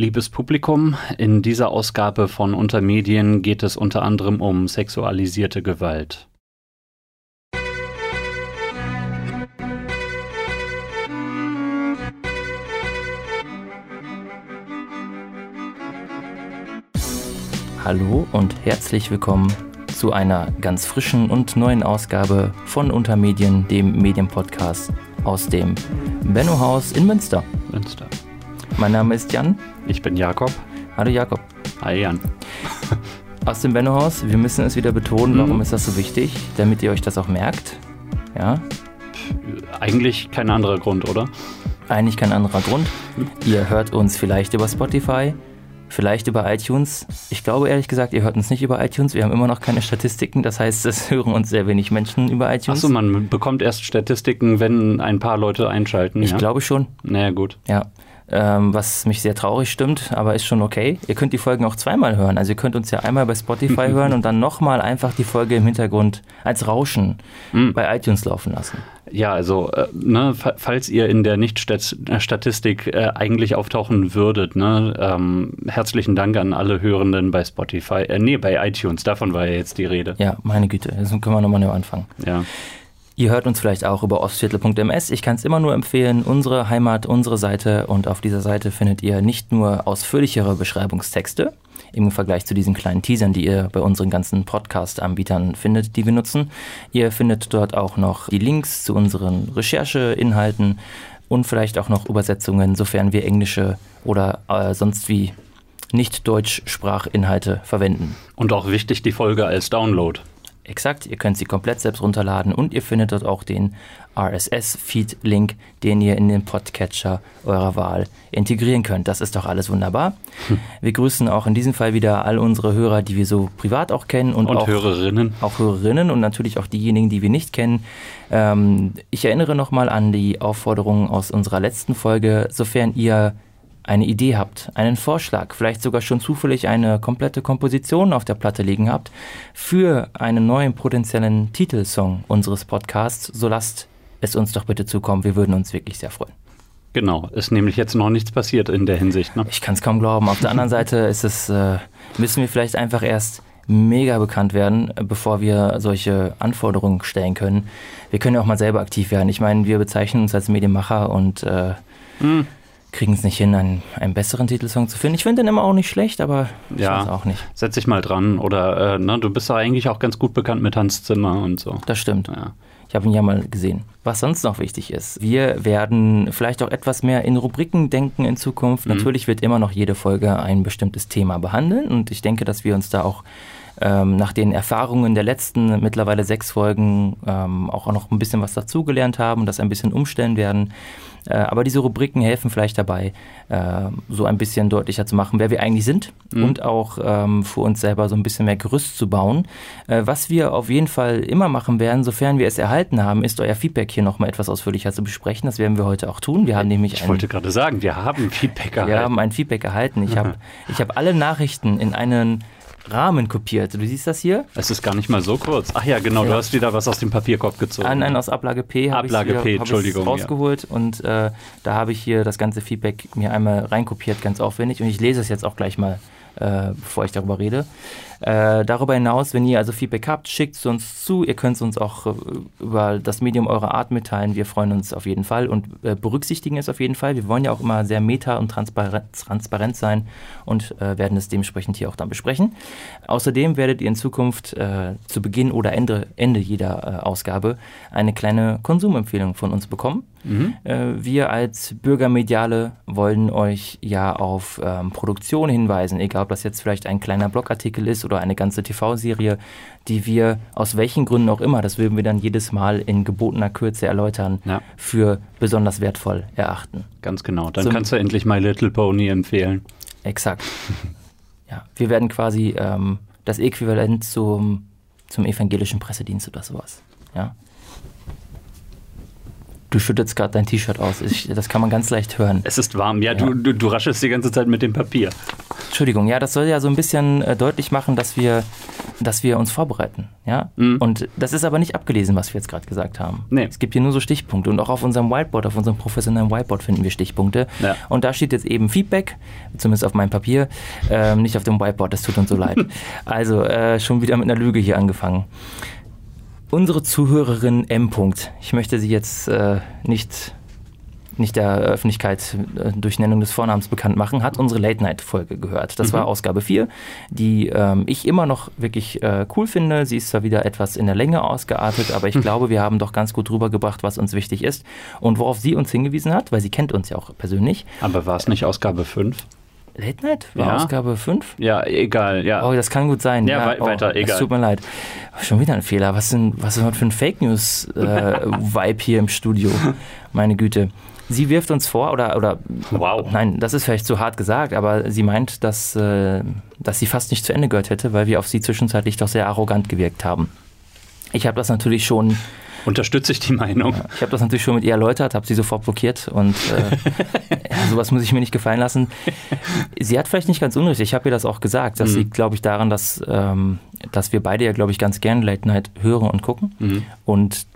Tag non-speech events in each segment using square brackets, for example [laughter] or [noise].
Liebes Publikum, in dieser Ausgabe von Untermedien geht es unter anderem um sexualisierte Gewalt. Hallo und herzlich willkommen zu einer ganz frischen und neuen Ausgabe von Untermedien, dem Medienpodcast aus dem Benno Haus in Münster. Münster. Mein Name ist Jan. Ich bin Jakob. Hallo Jakob. Hi Jan. [laughs] Aus dem Benno Haus. Wir müssen es wieder betonen. Mhm. Warum ist das so wichtig? Damit ihr euch das auch merkt. Ja. Eigentlich kein anderer Grund, oder? Eigentlich kein anderer Grund. Ihr hört uns vielleicht über Spotify, vielleicht über iTunes. Ich glaube ehrlich gesagt, ihr hört uns nicht über iTunes. Wir haben immer noch keine Statistiken. Das heißt, es [laughs] hören uns sehr wenig Menschen über iTunes. Achso, man bekommt erst Statistiken, wenn ein paar Leute einschalten. ich ja? glaube schon. Naja, gut. Ja. Ähm, was mich sehr traurig stimmt, aber ist schon okay. Ihr könnt die Folgen auch zweimal hören. Also ihr könnt uns ja einmal bei Spotify [laughs] hören und dann nochmal einfach die Folge im Hintergrund als Rauschen Mhm. bei iTunes laufen lassen. Ja, also, äh, ne, fa- falls ihr in der Nicht-Statistik äh, eigentlich auftauchen würdet, ne, ähm, herzlichen Dank an alle Hörenden bei Spotify, äh, nee, bei iTunes, davon war ja jetzt die Rede. Ja, meine Güte, jetzt können wir nochmal neu anfangen. Ja. Ihr hört uns vielleicht auch über ostviertel.ms. Ich kann es immer nur empfehlen, unsere Heimat, unsere Seite. Und auf dieser Seite findet ihr nicht nur ausführlichere Beschreibungstexte im Vergleich zu diesen kleinen Teasern, die ihr bei unseren ganzen Podcast-Anbietern findet, die wir nutzen. Ihr findet dort auch noch die Links zu unseren Rechercheinhalten und vielleicht auch noch Übersetzungen, sofern wir englische oder äh, sonst wie nicht Deutschsprachinhalte verwenden. Und auch wichtig, die Folge als Download. Exakt, ihr könnt sie komplett selbst runterladen und ihr findet dort auch den RSS-Feed-Link, den ihr in den Podcatcher eurer Wahl integrieren könnt. Das ist doch alles wunderbar. Wir grüßen auch in diesem Fall wieder all unsere Hörer, die wir so privat auch kennen und, Und auch, Hörerinnen. auch Hörerinnen und natürlich auch diejenigen, die wir nicht kennen. Ähm, ich erinnere nochmal an die Aufforderung aus unserer letzten Folge, sofern ihr eine Idee habt, einen Vorschlag, vielleicht sogar schon zufällig eine komplette Komposition auf der Platte liegen habt für einen neuen potenziellen Titelsong unseres Podcasts, so lasst es uns doch bitte zukommen. Wir würden uns wirklich sehr freuen. Genau, ist nämlich jetzt noch nichts passiert in der Hinsicht. Ne? Ich kann es kaum glauben. Auf der anderen Seite ist es, äh, müssen wir vielleicht einfach erst mega bekannt werden, bevor wir solche Anforderungen stellen können. Wir können ja auch mal selber aktiv werden. Ich meine, wir bezeichnen uns als Medienmacher und äh, Hm. Kriegen es nicht hin, einen, einen besseren Titelsong zu finden. Ich finde den immer auch nicht schlecht, aber ich Ja. weiß auch nicht. Setz dich mal dran. Oder äh, ne, du bist ja eigentlich auch ganz gut bekannt mit Hans Zimmer und so. Das stimmt. Ja. Ich habe ihn ja mal gesehen. Was sonst noch wichtig ist, wir werden vielleicht auch etwas mehr in Rubriken denken in Zukunft. Mhm. Natürlich wird immer noch jede Folge ein bestimmtes Thema behandeln und ich denke, dass wir uns da auch ähm, nach den Erfahrungen der letzten mittlerweile sechs Folgen ähm, auch noch ein bisschen was dazugelernt haben und das ein bisschen umstellen werden. Äh, aber diese Rubriken helfen vielleicht dabei, äh, so ein bisschen deutlicher zu machen, wer wir eigentlich sind Mhm. und auch ähm, für uns selber so ein bisschen mehr Gerüst zu bauen. Äh, was wir auf jeden Fall immer machen werden, sofern wir es erhalten haben, ist euer Feedback hier nochmal etwas ausführlicher zu besprechen. Das werden wir heute auch tun. Wir haben nämlich Ich wollte gerade sagen, wir haben Feedback wir erhalten. haben ein Feedback erhalten. Ich habe [laughs] ich hab alle Nachrichten in einen Rahmen kopiert. Du siehst das hier? Es ist gar nicht mal so kurz. Ach ja, genau, du Ja. hast wieder was aus dem Papierkorb gezogen. An einen aus Ablage P habe ich Ablage P, hab ich's Entschuldigung, ja. rausgeholt und äh, da habe ich hier das ganze Feedback mir einmal reinkopiert, ganz aufwendig und ich lese es jetzt auch gleich mal, äh, bevor ich darüber rede. Äh, darüber hinaus, wenn ihr also Feedback habt, schickt es uns zu. Ihr könnt es uns auch äh, über das Medium eurer Art mitteilen. Wir freuen uns auf jeden Fall und äh, berücksichtigen es auf jeden Fall. Wir wollen ja auch immer sehr meta und transparent, transparent sein und äh, werden es dementsprechend hier auch dann besprechen. Außerdem werdet ihr in Zukunft äh, zu Beginn oder Ende, Ende jeder Ausgabe eine kleine Konsumempfehlung von uns bekommen. Mhm. Äh, wir als Bürgermediale wollen euch ja auf ähm, Produktion hinweisen, egal ob das jetzt vielleicht ein kleiner Blogartikel ist oder eine ganze TV-Serie, die wir aus welchen Gründen auch immer, das würden wir dann jedes Mal in gebotener Kürze erläutern, Ja. für besonders wertvoll erachten. Ganz genau. Dann Zum- kannst du endlich My Little Pony empfehlen. Exakt. [laughs] ja, wir werden quasi ähm, das Äquivalent zum, zum evangelischen Pressedienst oder sowas. Ja. Du schüttest gerade dein T-Shirt aus. Ich, das kann man ganz leicht hören. Es ist warm. Ja, Du, du, du raschelst die ganze Zeit mit dem Papier. Entschuldigung, ja, das soll ja so ein bisschen äh, deutlich machen, dass wir dass wir uns vorbereiten. Ja? Mhm. Und das ist aber nicht abgelesen, was wir jetzt gerade gesagt haben. Nee. Es gibt hier nur so Stichpunkte. Und auch auf unserem Whiteboard, auf unserem professionellen Whiteboard finden wir Stichpunkte. Ja. Und da steht jetzt eben Feedback, zumindest auf meinem Papier, ähm, nicht auf dem Whiteboard, das tut uns so leid. [laughs] Also äh, schon wieder mit einer Lüge hier angefangen. Unsere Zuhörerin M. -Punkt. Ich möchte sie jetzt äh, nicht nicht der Öffentlichkeit äh, durch Nennung des Vornamens bekannt machen, hat unsere Late-Night-Folge gehört. Das Mhm. war Ausgabe 4, die ähm, ich immer noch wirklich äh, cool finde. Sie ist zwar wieder etwas in der Länge ausgeartet, aber ich Hm. glaube, wir haben doch ganz gut rübergebracht, was uns wichtig ist und worauf sie uns hingewiesen hat, weil sie kennt uns ja auch persönlich. Aber war es nicht Ausgabe 5? Late Night war Ja. Ausgabe 5? Ja, egal, ja. Oh, das kann gut sein. Ja, wei- oh, weiter, egal. Es tut mir leid. Schon wieder ein Fehler. Was, denn, was ist das für ein Fake News-Vibe [laughs] hier im Studio? Meine Güte. Sie wirft uns vor, oder, oder Wow. nein, das ist vielleicht zu hart gesagt, aber sie meint, dass, äh, dass sie fast nicht zu Ende gehört hätte, weil wir auf sie zwischenzeitlich doch sehr arrogant gewirkt haben. Ich habe das natürlich schon, Unterstütze ich die Meinung. ich habe das natürlich schon mit ihr erläutert, habe sie sofort blockiert und äh, [laughs] ja, sowas muss ich mir nicht gefallen lassen. Sie hat vielleicht nicht ganz unrecht, ich habe ihr das auch gesagt. Das Mhm. liegt, glaube ich, daran, dass, ähm, dass wir beide ja, glaube ich, ganz gern Late Night hören und gucken. Mhm. Und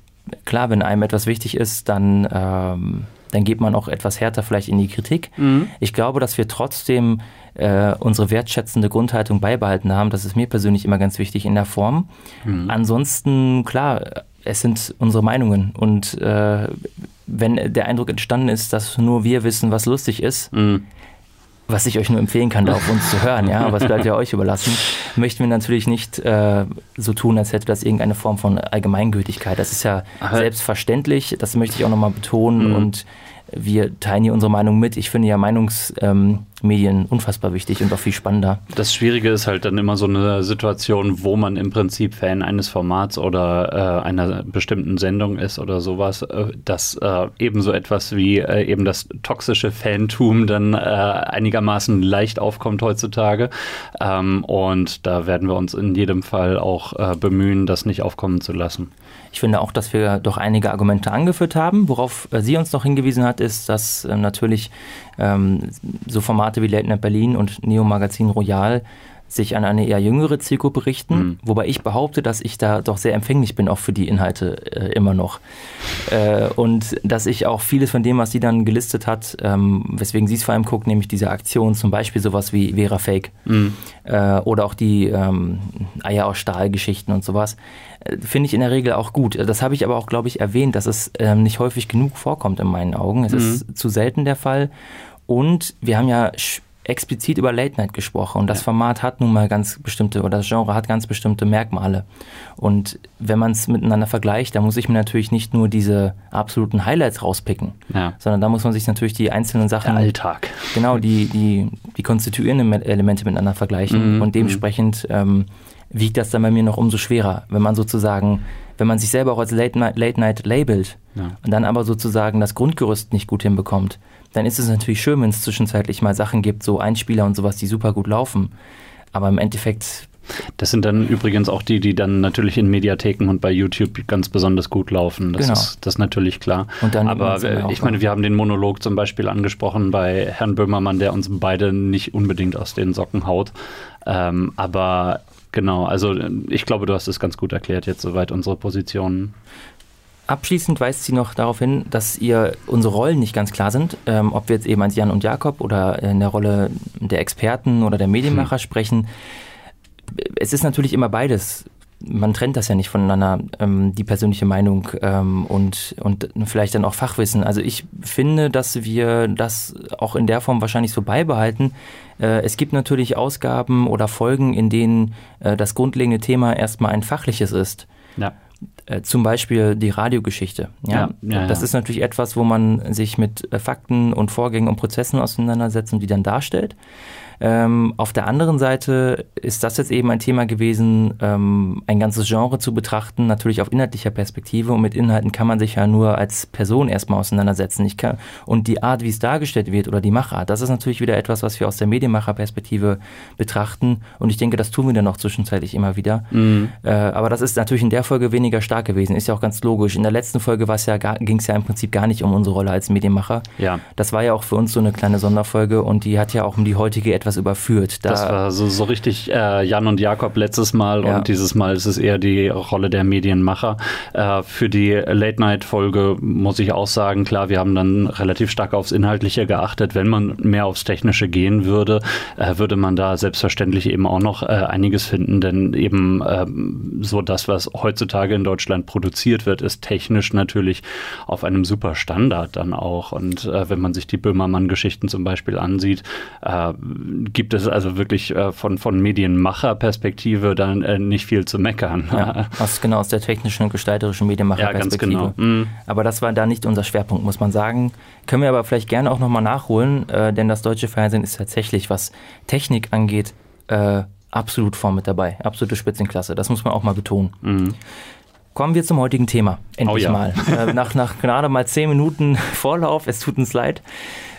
klar, wenn einem etwas wichtig ist, dann, ähm, dann geht man auch etwas härter vielleicht in die Kritik. Mhm. Ich glaube, dass wir trotzdem äh, unsere wertschätzende Grundhaltung beibehalten haben. Das ist mir persönlich immer ganz wichtig in der Form. Mhm. Ansonsten, klar, es sind unsere Meinungen. Und äh, wenn der Eindruck entstanden ist, dass nur wir wissen, was lustig ist, Mhm. was ich euch nur empfehlen kann, da auf uns zu hören, ja, was bleibt ja euch überlassen, möchten wir natürlich nicht äh, so tun, als hätte das irgendeine Form von Allgemeingültigkeit. Das ist ja Aber- selbstverständlich, das möchte ich auch nochmal betonen Mhm. und wir teilen hier unsere Meinung mit. Ich finde ja Meinungsmedien ähm, unfassbar wichtig und auch viel spannender. Das Schwierige ist halt dann immer so eine Situation, wo man im Prinzip Fan eines Formats oder äh, einer bestimmten Sendung ist oder sowas, äh, dass äh, ebenso etwas wie äh, eben das toxische Fantum dann äh, einigermaßen leicht aufkommt heutzutage. Ähm, und da werden wir uns in jedem Fall auch äh, bemühen, das nicht aufkommen zu lassen. Ich finde auch, dass wir doch einige Argumente angeführt haben. Worauf äh, sie uns noch hingewiesen hat, ist, dass äh, natürlich ähm, so Formate wie Late Night Berlin und Neo Magazin Royal sich an eine eher jüngere Zielgruppe richten, Mhm. wobei ich behaupte, dass ich da doch sehr empfänglich bin, auch für die Inhalte äh, immer noch. Äh, und dass ich auch vieles von dem, was sie dann gelistet hat, ähm, weswegen sie es vor allem guckt, nämlich diese Aktion, zum Beispiel sowas wie Vera Fake äh, oder auch die ähm, Eier aus Stahl-Geschichten und sowas, äh, finde ich in der Regel auch gut. Das habe ich aber auch, glaube ich, erwähnt, dass es ähm, nicht häufig genug vorkommt in meinen Augen. Es ist zu selten der Fall. Und wir haben ja explizit über Late Night gesprochen und das Format hat nun mal ganz bestimmte oder das Genre hat ganz bestimmte Merkmale. Und wenn man es miteinander vergleicht, dann muss ich mir natürlich nicht nur diese absoluten Highlights rauspicken, Ja. sondern da muss man sich natürlich die einzelnen Sachen Der Alltag. genau die, die, die konstituierenden Me- Elemente miteinander vergleichen Mhm, und dementsprechend ähm, wiegt das dann bei mir noch umso schwerer, wenn man sozusagen, wenn man sich selber auch als Late Night, Late Night labelt Ja. und dann aber sozusagen das Grundgerüst nicht gut hinbekommt, dann ist es natürlich schön, wenn es zwischenzeitlich mal Sachen gibt, so Einspieler und sowas, die super gut laufen. Aber im Endeffekt, Das sind dann übrigens auch die, die dann natürlich in Mediatheken und bei YouTube ganz besonders gut laufen. Das Genau. ist das ist natürlich klar. Aber äh, ich meine, wir haben den Monolog zum Beispiel angesprochen bei Herrn Böhmermann, der uns beide nicht unbedingt aus den Socken haut. Ähm, aber genau, also äh, ich glaube, du hast es ganz gut erklärt jetzt soweit unsere Positionen. Abschließend weist sie noch darauf hin, dass ihr unsere Rollen nicht ganz klar sind, ähm, ob wir jetzt eben als Jan und Jakob oder in der Rolle der Experten oder der Medienmacher sprechen. Es ist natürlich immer beides. Man trennt das ja nicht voneinander, ähm, die persönliche Meinung ähm, und, und vielleicht dann auch Fachwissen. Also ich finde, dass wir das auch in der Form wahrscheinlich so beibehalten. Äh, es gibt natürlich Ausgaben oder Folgen, in denen äh, das grundlegende Thema erstmal ein fachliches ist Ja. Äh, zum Beispiel die Radiogeschichte. Ja, Ja, ja, das ja. ist natürlich etwas, wo man sich mit äh, Fakten und Vorgängen und Prozessen auseinandersetzt und die dann darstellt. Ähm, auf der anderen Seite ist das jetzt eben ein Thema gewesen, ähm, ein ganzes Genre zu betrachten, natürlich auf inhaltlicher Perspektive. Und mit Inhalten kann man sich ja nur als Person erstmal auseinandersetzen. Ich kann, und die Art, wie es dargestellt wird oder die Machart, das ist natürlich wieder etwas, was wir aus der Medienmacherperspektive betrachten. Und ich denke, das tun wir dann auch zwischenzeitlich immer wieder. Mhm. Äh, aber das ist natürlich in der Folge weniger stark gewesen. Ist ja auch ganz logisch. In der letzten Folge ja ging es ja im Prinzip gar nicht um unsere Rolle als Medienmacher. Ja. Das war ja auch für uns so eine kleine Sonderfolge und die hat ja auch um die heutige etwas überführt. Da das war so, so richtig äh, Jan und Jakob letztes Mal ja. und dieses Mal ist es eher die Rolle der Medienmacher. Äh, für die Late-Night-Folge muss ich auch sagen, klar, wir haben dann relativ stark aufs Inhaltliche geachtet. Wenn man mehr aufs Technische gehen würde, äh, würde man da selbstverständlich eben auch noch äh, einiges finden, denn eben ähm, so das, was heutzutage in Deutschland produziert wird, ist technisch natürlich auf einem super Standard dann auch. Und äh, wenn man sich die Böhmermann-Geschichten zum Beispiel ansieht, äh, gibt es also wirklich äh, von, von Medienmacherperspektive dann äh, nicht viel zu meckern. Ja, [laughs] aus, genau aus der technischen und gestalterischen Medienmacherperspektive. Ja, ganz genau. Mhm. Aber das war da nicht unser Schwerpunkt, muss man sagen. Können wir aber vielleicht gerne auch nochmal nachholen, äh, denn das deutsche Fernsehen ist tatsächlich, was Technik angeht, äh, absolut vorn mit dabei. Absolute Spitzenklasse. Das muss man auch mal betonen. Mhm. Kommen wir zum heutigen Thema. Endlich oh ja. mal. Äh, [laughs] nach, nach gerade mal zehn Minuten [laughs] Vorlauf, es tut uns leid,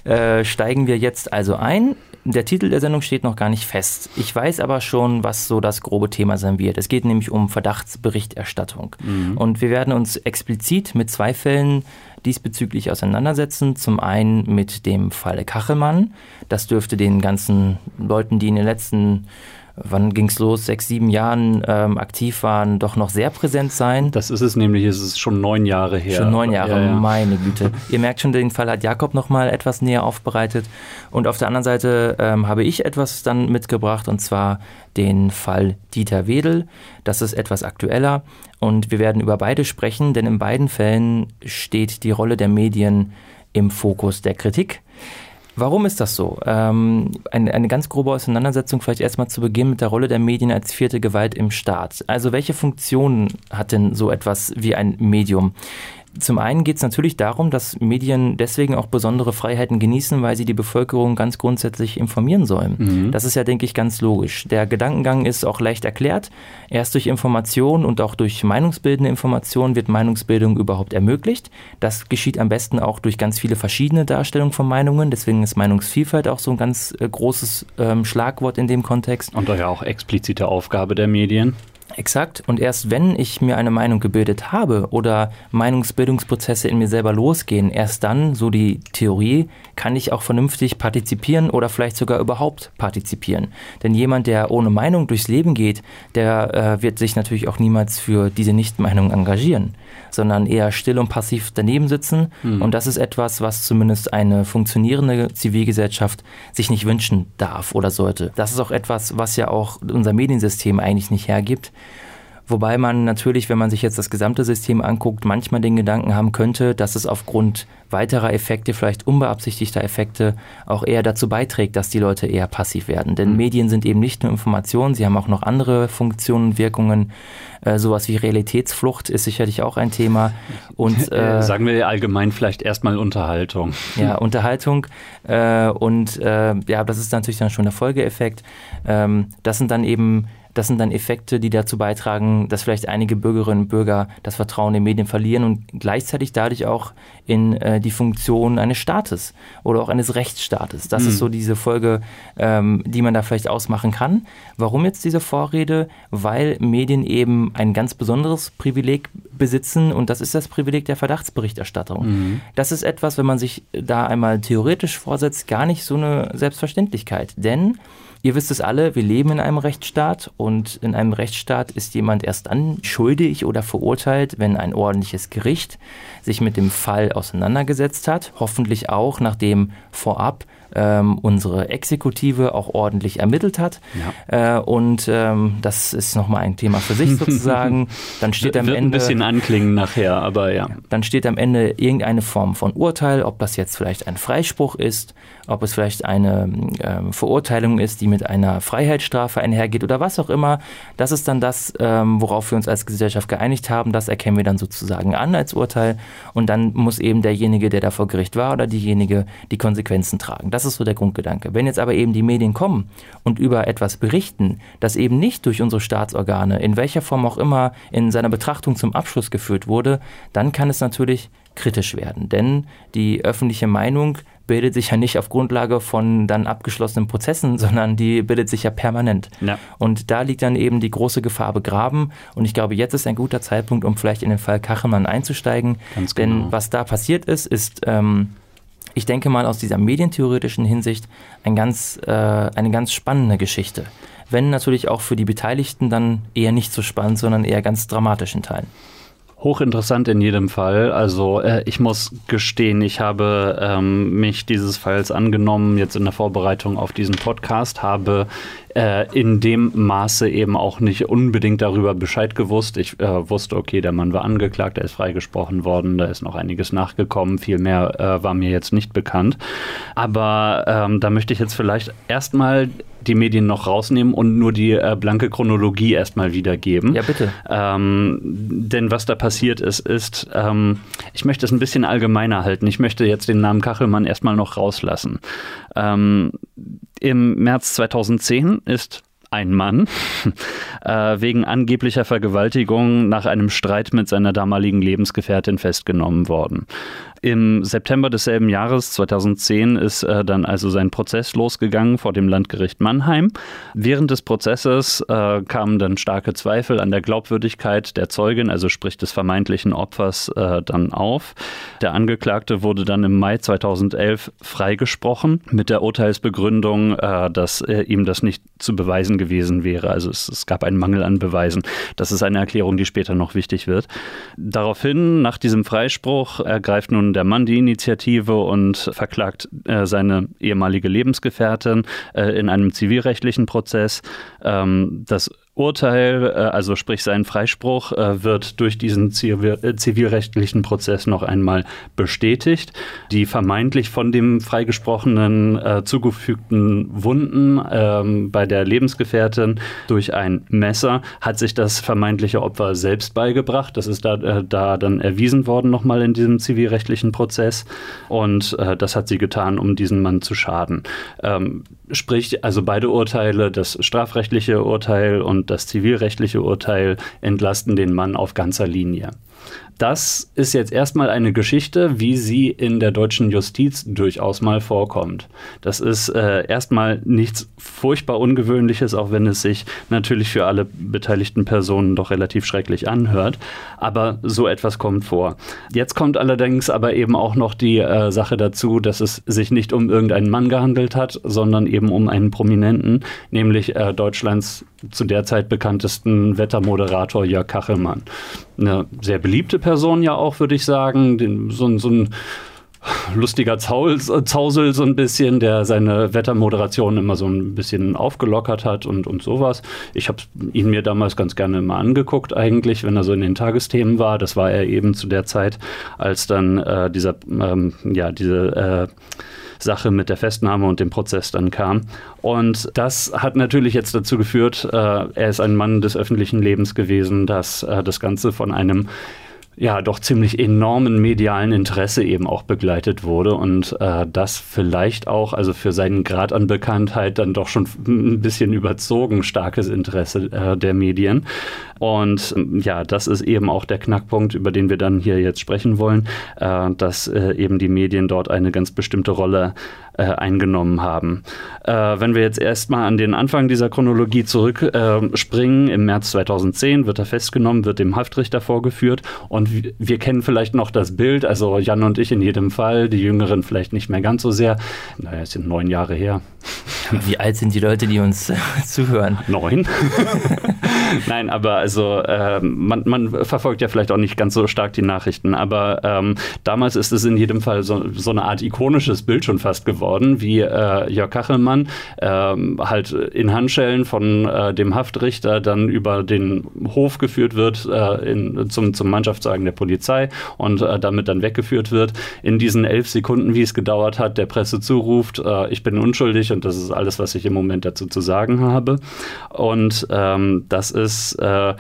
äh, steigen wir jetzt also ein. Der Titel der Sendung steht noch gar nicht fest. Ich weiß aber schon, was so das grobe Thema sein wird. Es geht nämlich um Verdachtsberichterstattung. Mhm. Und wir werden uns explizit mit zwei Fällen diesbezüglich auseinandersetzen. Zum einen mit dem Falle Kachelmann. Das dürfte den ganzen Leuten, die in den letzten wann ging es los, sechs, sieben Jahren ähm, aktiv waren, doch noch sehr präsent sein. Das ist es nämlich, es ist schon neun Jahre her. Schon neun Jahre, ja, ja. meine Güte. Ihr merkt schon, den Fall hat Jakob noch mal etwas näher aufbereitet. Und auf der anderen Seite ähm, habe ich etwas dann mitgebracht, und zwar den Fall Dieter Wedel. Das ist etwas aktueller und wir werden über beide sprechen, denn in beiden Fällen steht die Rolle der Medien im Fokus der Kritik. Warum ist das so? Ähm, eine, eine ganz grobe Auseinandersetzung vielleicht erstmal zu Beginn mit der Rolle der Medien als vierte Gewalt im Staat. Also welche Funktionen hat denn so etwas wie ein Medium? Zum einen geht es natürlich darum, dass Medien deswegen auch besondere Freiheiten genießen, weil sie die Bevölkerung ganz grundsätzlich informieren sollen. Mhm. Das ist ja, denke ich, ganz logisch. Der Gedankengang ist auch leicht erklärt. Erst durch Information und auch durch meinungsbildende Information wird Meinungsbildung überhaupt ermöglicht. Das geschieht am besten auch durch ganz viele verschiedene Darstellungen von Meinungen. Deswegen ist Meinungsvielfalt auch so ein ganz äh, großes ähm, Schlagwort in dem Kontext. Und daher auch explizite Aufgabe der Medien. Exakt. Und erst wenn ich mir eine Meinung gebildet habe oder Meinungsbildungsprozesse in mir selber losgehen, erst dann, so die Theorie, kann ich auch vernünftig partizipieren oder vielleicht sogar überhaupt partizipieren. Denn jemand, der ohne Meinung durchs Leben geht, der äh, wird sich natürlich auch niemals für diese Nichtmeinung engagieren, sondern eher still und passiv daneben sitzen. Mhm. Und das ist etwas, was zumindest eine funktionierende Zivilgesellschaft sich nicht wünschen darf oder sollte. Das ist auch etwas, was ja auch unser Mediensystem eigentlich nicht hergibt. Wobei man natürlich, wenn man sich jetzt das gesamte System anguckt, manchmal den Gedanken haben könnte, dass es aufgrund weiterer Effekte, vielleicht unbeabsichtigter Effekte, auch eher dazu beiträgt, dass die Leute eher passiv werden. Denn mhm. Medien sind eben nicht nur Informationen, sie haben auch noch andere Funktionen und Wirkungen. Äh, sowas wie Realitätsflucht ist sicherlich auch ein Thema. Und [laughs] äh, sagen wir allgemein vielleicht erstmal Unterhaltung. [laughs] Ja, Unterhaltung. Äh, und äh, ja, das ist natürlich dann schon der Folgeeffekt. Ähm, das sind dann eben das sind dann Effekte, die dazu beitragen, dass vielleicht einige Bürgerinnen und Bürger das Vertrauen in Medien verlieren und gleichzeitig dadurch auch in äh, die Funktion eines Staates oder auch eines Rechtsstaates. Das mhm. ist so diese Folge, ähm, die man da vielleicht ausmachen kann. Warum jetzt diese Vorrede? Weil Medien eben ein ganz besonderes Privileg besitzen und das ist das Privileg der Verdachtsberichterstattung. Mhm. Das ist etwas, wenn man sich da einmal theoretisch vorsetzt, gar nicht so eine Selbstverständlichkeit. Denn Ihr wisst es alle, wir leben in einem Rechtsstaat und in einem Rechtsstaat ist jemand erst dann schuldig oder verurteilt, wenn ein ordentliches Gericht sich mit dem Fall auseinandergesetzt hat, hoffentlich auch nachdem vorab ähm, unsere Exekutive auch ordentlich ermittelt hat. Ja. Äh, und ähm, das ist nochmal ein Thema für sich [laughs] sozusagen. Dann steht am Wird Ende. ein bisschen anklingen nachher, aber ja. Dann steht am Ende irgendeine Form von Urteil, ob das jetzt vielleicht ein Freispruch ist, ob es vielleicht eine äh, Verurteilung ist, die mit einer Freiheitsstrafe einhergeht oder was auch immer. Das ist dann das, ähm, worauf wir uns als Gesellschaft geeinigt haben. Das erkennen wir dann sozusagen an als Urteil. Und dann muss eben derjenige, der da vor Gericht war oder diejenige die Konsequenzen tragen. Das ist so der Grundgedanke. Wenn jetzt aber eben die Medien kommen und über etwas berichten, das eben nicht durch unsere Staatsorgane, in welcher Form auch immer, in seiner Betrachtung zum Abschluss geführt wurde, dann kann es natürlich kritisch werden. Denn die öffentliche Meinung bildet sich ja nicht auf Grundlage von dann abgeschlossenen Prozessen, [laughs] sondern die bildet sich ja permanent. Ja. Und da liegt dann eben die große Gefahr begraben. Und ich glaube, jetzt ist ein guter Zeitpunkt, um vielleicht in den Fall Kachelmann einzusteigen. Ganz genau. Denn was da passiert ist, ist ähm, ich denke mal aus dieser medientheoretischen Hinsicht ein ganz, äh, eine ganz spannende Geschichte. Wenn natürlich auch für die Beteiligten dann eher nicht so spannend, sondern eher ganz dramatisch in Teilen. Hochinteressant in jedem Fall. Also äh, ich muss gestehen, ich habe ähm, mich dieses Falls angenommen, jetzt in der Vorbereitung auf diesen Podcast, habe äh, in dem Maße eben auch nicht unbedingt darüber Bescheid gewusst. Ich äh, wusste, okay, der Mann war angeklagt, er ist freigesprochen worden, da ist noch einiges nachgekommen, viel mehr äh, war mir jetzt nicht bekannt. Aber ähm, da möchte ich jetzt vielleicht erstmal die Medien noch rausnehmen und nur die äh, blanke Chronologie erstmal wiedergeben. Ja, bitte. Ähm, denn was da passiert ist, ist, ähm, ich möchte es ein bisschen allgemeiner halten. Ich möchte jetzt den Namen Kachelmann erstmal noch rauslassen. Ähm, Im März 2010 ist ein Mann [laughs] äh, wegen angeblicher Vergewaltigung nach einem Streit mit seiner damaligen Lebensgefährtin festgenommen worden. Im September desselben Jahres, 2010, ist äh, dann also sein Prozess losgegangen vor dem Landgericht Mannheim. Während des Prozesses äh, kamen dann starke Zweifel an der Glaubwürdigkeit der Zeugin, also sprich des vermeintlichen Opfers, äh, dann auf. Der Angeklagte wurde dann im Mai 2011 freigesprochen mit der Urteilsbegründung, äh, dass äh, ihm das nicht zu beweisen gewesen wäre. Also es, es gab einen Mangel an Beweisen. Das ist eine Erklärung, die später noch wichtig wird. Daraufhin, nach diesem Freispruch, ergreift nun der Mann die Initiative und verklagt äh, seine ehemalige Lebensgefährtin äh, in einem zivilrechtlichen Prozess. Ähm, das Urteil, äh, also sprich sein Freispruch, äh, wird durch diesen äh, zivilrechtlichen Prozess noch einmal bestätigt. Die vermeintlich von dem Freigesprochenen zugefügten Wunden ähm, bei der Lebensgefährtin durch ein Messer hat sich das vermeintliche Opfer selbst beigebracht. Das ist da, da dann erwiesen worden nochmal in diesem zivilrechtlichen Prozess. Und das hat sie getan, um diesen Mann zu schaden. Ähm, sprich, also beide Urteile, das strafrechtliche Urteil und das zivilrechtliche Urteil entlasten den Mann auf ganzer Linie. Das ist jetzt erstmal eine Geschichte, wie sie in der deutschen Justiz durchaus mal vorkommt. Das ist äh, erstmal nichts furchtbar Ungewöhnliches, auch wenn es sich natürlich für alle beteiligten Personen doch relativ schrecklich anhört. Aber so etwas kommt vor. Jetzt kommt allerdings aber eben auch noch die äh, Sache dazu, dass es sich nicht um irgendeinen Mann gehandelt hat, sondern eben um einen Prominenten, nämlich äh, Deutschlands zu der Zeit bekanntesten Wettermoderator Jörg Kachelmann. Eine sehr beliebte Person ja auch, würde ich sagen. Den, so, so ein lustiger Zausel so ein bisschen, der seine Wettermoderation immer so ein bisschen aufgelockert hat und, und sowas. Ich habe ihn mir damals ganz gerne immer angeguckt eigentlich, wenn er so in den Tagesthemen war. Das war er eben zu der Zeit, als dann äh, dieser, ähm, ja, diese äh, Sache mit der Festnahme und dem Prozess dann kam. Und das hat natürlich jetzt dazu geführt, äh, er ist ein Mann des öffentlichen Lebens gewesen, dass äh, das Ganze von einem ja doch ziemlich enormen medialen Interesse eben auch begleitet wurde und äh, das vielleicht auch, also für seinen Grad an Bekanntheit dann doch schon ein bisschen überzogen starkes Interesse äh, der Medien. Und ähm, ja, das ist eben auch der Knackpunkt, über den wir dann hier jetzt sprechen wollen, äh, dass äh, eben die Medien dort eine ganz bestimmte Rolle äh, eingenommen haben. Äh, wenn wir jetzt erstmal an den Anfang dieser Chronologie zurückspringen, im März 2010 wird er festgenommen, wird dem Haftrichter vorgeführt und wir kennen vielleicht noch das Bild, also Jan und ich in jedem Fall, die Jüngeren vielleicht nicht mehr ganz so sehr. Naja, es sind neun Jahre her. Wie alt sind die Leute, die uns äh, [laughs] zuhören? Neun. [laughs] [laughs] Nein, aber also äh, man, man, verfolgt ja vielleicht auch nicht ganz so stark die Nachrichten, aber ähm, damals ist es in jedem Fall so, so, eine Art ikonisches Bild schon fast geworden, wie äh, Jörg Kachelmann äh, halt in Handschellen von äh, dem Haftrichter dann über den Hof geführt wird äh, in, zum, zum Mannschaftswagen der Polizei und äh, damit dann weggeführt wird. In diesen elf Sekunden, wie es gedauert hat, der Presse zuruft, ich bin unschuldig und das ist alles, was ich im Moment dazu zu sagen habe. Und ähm, das ist äh,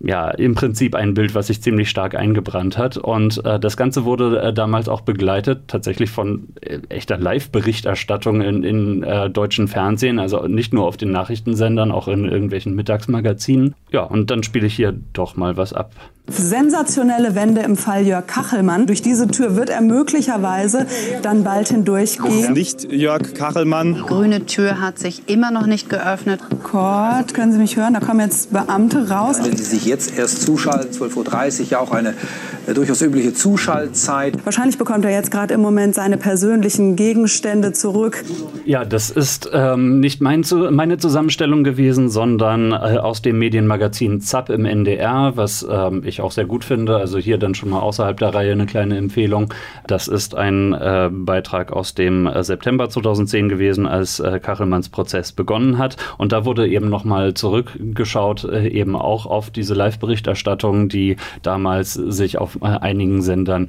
ja im Prinzip ein Bild, was sich ziemlich stark eingebrannt hat. Und äh, das Ganze wurde äh, damals auch begleitet, tatsächlich von äh, echter Live-Berichterstattung in, in äh, deutschen Fernsehen, also nicht nur auf den Nachrichtensendern, auch in irgendwelchen Mittagsmagazinen. Ja, und dann spiele ich hier doch mal was ab. Sensationelle Wende im Fall Jörg Kachelmann. Durch diese Tür wird er möglicherweise dann bald hindurchgehen. Nicht Jörg Kachelmann. Die grüne Tür hat sich immer noch nicht geöffnet. Gott, können Sie mich hören? Da kommen jetzt Beamte raus. Wenn Sie sich jetzt erst zuschalten, 12.30 Uhr, ja auch eine äh, durchaus übliche Zuschaltzeit. Wahrscheinlich bekommt er jetzt gerade im Moment seine persönlichen Gegenstände zurück. Ja, das ist ähm, nicht mein, meine Zusammenstellung gewesen, sondern äh, aus dem Medienmagazin ZAP im NDR, was ähm, ich auch sehr gut finde. Also hier dann schon mal außerhalb der Reihe eine kleine Empfehlung. Das ist ein äh, Beitrag aus dem äh, September 2010 gewesen, als äh, Kachelmanns Prozess begonnen hat. Und da wurde eben nochmal zurückgeschaut, äh, eben auch auf diese Live-Berichterstattung, die damals sich auf äh, einigen Sendern